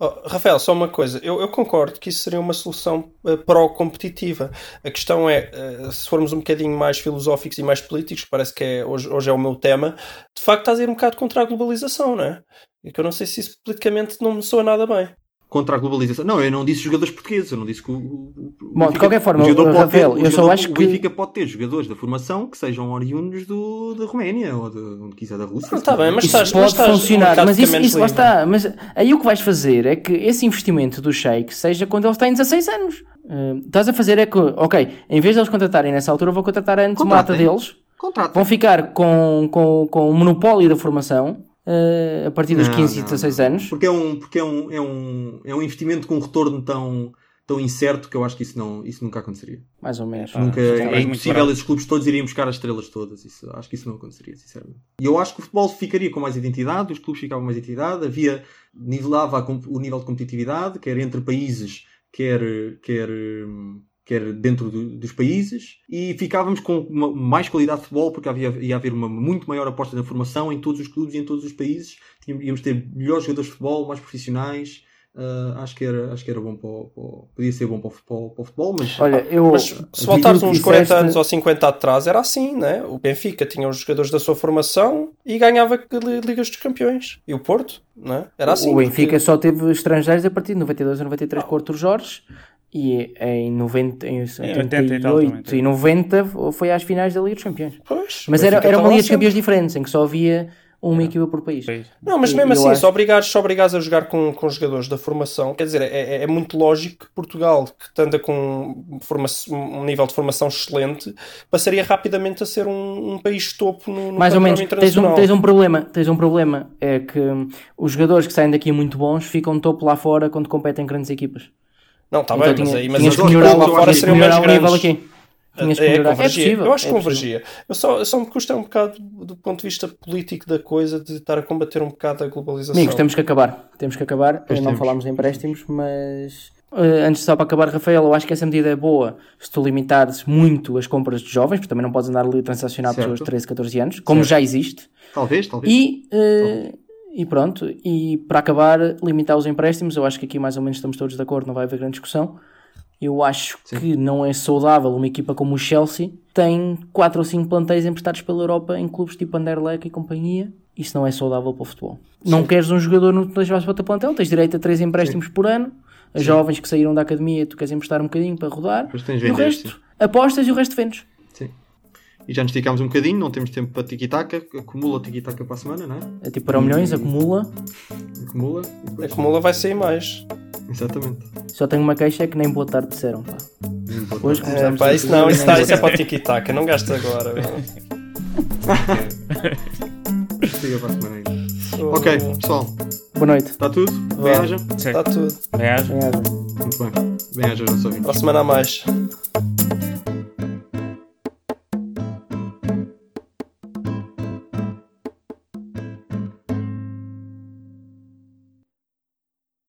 Oh, Rafael, só uma coisa. Eu, eu concordo que isso seria uma solução eh, pró-competitiva. A questão é, eh, se formos um bocadinho mais filosóficos e mais políticos, parece que é, hoje, hoje é o meu tema, de facto estás a ir um bocado contra a globalização, não é? E que eu não sei se isso politicamente não me soa nada bem. Contra a globalização. Não, eu não disse jogadores portugueses, eu não disse que o. o- Bom, de Benfica- qualquer forma, o jogador pode Rafael, ter- o eu só acho o que- Benfica pode ter jogadores da formação que sejam oriundos do, da Roménia ou de onde quiser da Rússia. Não, tá bem, mas Isso estás- pode estás funcionar, marcado mas isso, isso lá está. Mas aí o que vais fazer é que esse investimento do Sheik seja quando eles têm 16 anos. Eh, estás a fazer é que, ok, em vez de eles contratarem nessa altura, vou contratar antes uma ata Contratem. deles, Contrato. vão ficar com, com, com o monopólio da formação eh, a partir dos Não, 15 e não, 16 não. anos. Porque é um, porque é um, é um, é um investimento com um retorno tão, tão incerto que eu acho que isso, não, isso nunca aconteceria. Mais ou menos. Nunca, é impossível esses clubes todos irem buscar as estrelas todas. Isso, acho que isso não aconteceria, sinceramente. E eu acho que o futebol ficaria com mais identidade, os clubes ficavam com mais identidade, havia, nivelava o nível de competitividade, quer entre países, quer, quer, hum, quer dentro do- dos países, e ficávamos com uma, mais qualidade de futebol, porque havia, ia haver uma muito maior aposta na formação em todos os clubes e em todos os países. Tínhamos- Íamos ter melhores jogadores de futebol, mais profissionais. Ah, acho, que era, acho que era bom para o, para o- podia ser bom para o futebol, para o futebol mas Olha, eu. Mas se que uns 40 disseste- anos ou 50 atrás, era assim, né? O Benfica tinha os jogadores da sua formação e ganhava li- Ligas dos Campeões. E o Porto, né? Era assim. o Benfica porque- só teve estrangeiros a partir de 92 a 93 com o Arthur Jorge e em, 90, em 80 e tal 88 e 90 foi às finais da Liga dos Campeões. Pois, Mas era, era uma Liga dos sempre. Campeões diferentes, em que só havia uma equipa por país. Não, mas E- mesmo assim, acho- se obrigares, se obrigares a jogar com, com jogadores da formação, quer dizer, é, é- é muito lógico que Portugal, que anda com um nível de formação excelente, passaria rapidamente a ser um, um país topo no, no Mais ou menos, tens um, tens um problema, tens um problema, é que os jogadores que saem daqui muito bons ficam topo lá fora quando competem em grandes equipas. Não, está Então bem, tinha- mas aí mas tinhas as que melhorar, lá eu fora acho que seriam mais melhorar o nível grandes. aqui. Tinhas que É, melhorar. convergia. possível, eu acho que é convergia. Eu só, só me custa um bocado do ponto de vista político da coisa de estar a combater um bocado a globalização. Amigos, temos que acabar. Temos que acabar. Pois não temos. falámos de empréstimos, mas eh, antes só para acabar, Rafael, eu acho que essa medida é boa se tu limitares muito as compras de jovens, porque também não podes andar ali a transacionar Certo. pessoas de 13, 14 anos, como Certo. já existe. talvez, talvez. E, eh, e pronto, e para acabar, limitar os empréstimos. Eu acho que aqui mais ou menos estamos todos de acordo, não vai haver grande discussão. Eu acho Sim. que não é saudável uma equipa como o Chelsea tem 4 ou 5 plantéis emprestados pela Europa em clubes tipo Anderlecht e companhia. Isso não é saudável para o futebol. Não queres um jogador no teu plantel, tens direito a 3 empréstimos por ano. As jovens que saíram da academia, tu queres emprestar um bocadinho para rodar. Tens E o resto, apostas e o resto vendes. E já nos esticámos um bocadinho, não temos tempo para tiki-taka. Acumula tiki-taka para a semana, não é? É tipo para milhões, acumula. Acumula. e depois- Acumula vai sair mais. Exatamente. Só tenho uma queixa é que nem boa tarde disseram, pá. Hoje É, pá, isso não, isso, tá, isso é para o tiki-taka, não gasta agora. [laughs] [laughs] para a semana aí. Ok, pessoal, Boa noite. está tudo? Bem-aja? Está tudo. Bem-aja. Muito bem. Bem-aja nossos ouvintes. Para a semana a mais.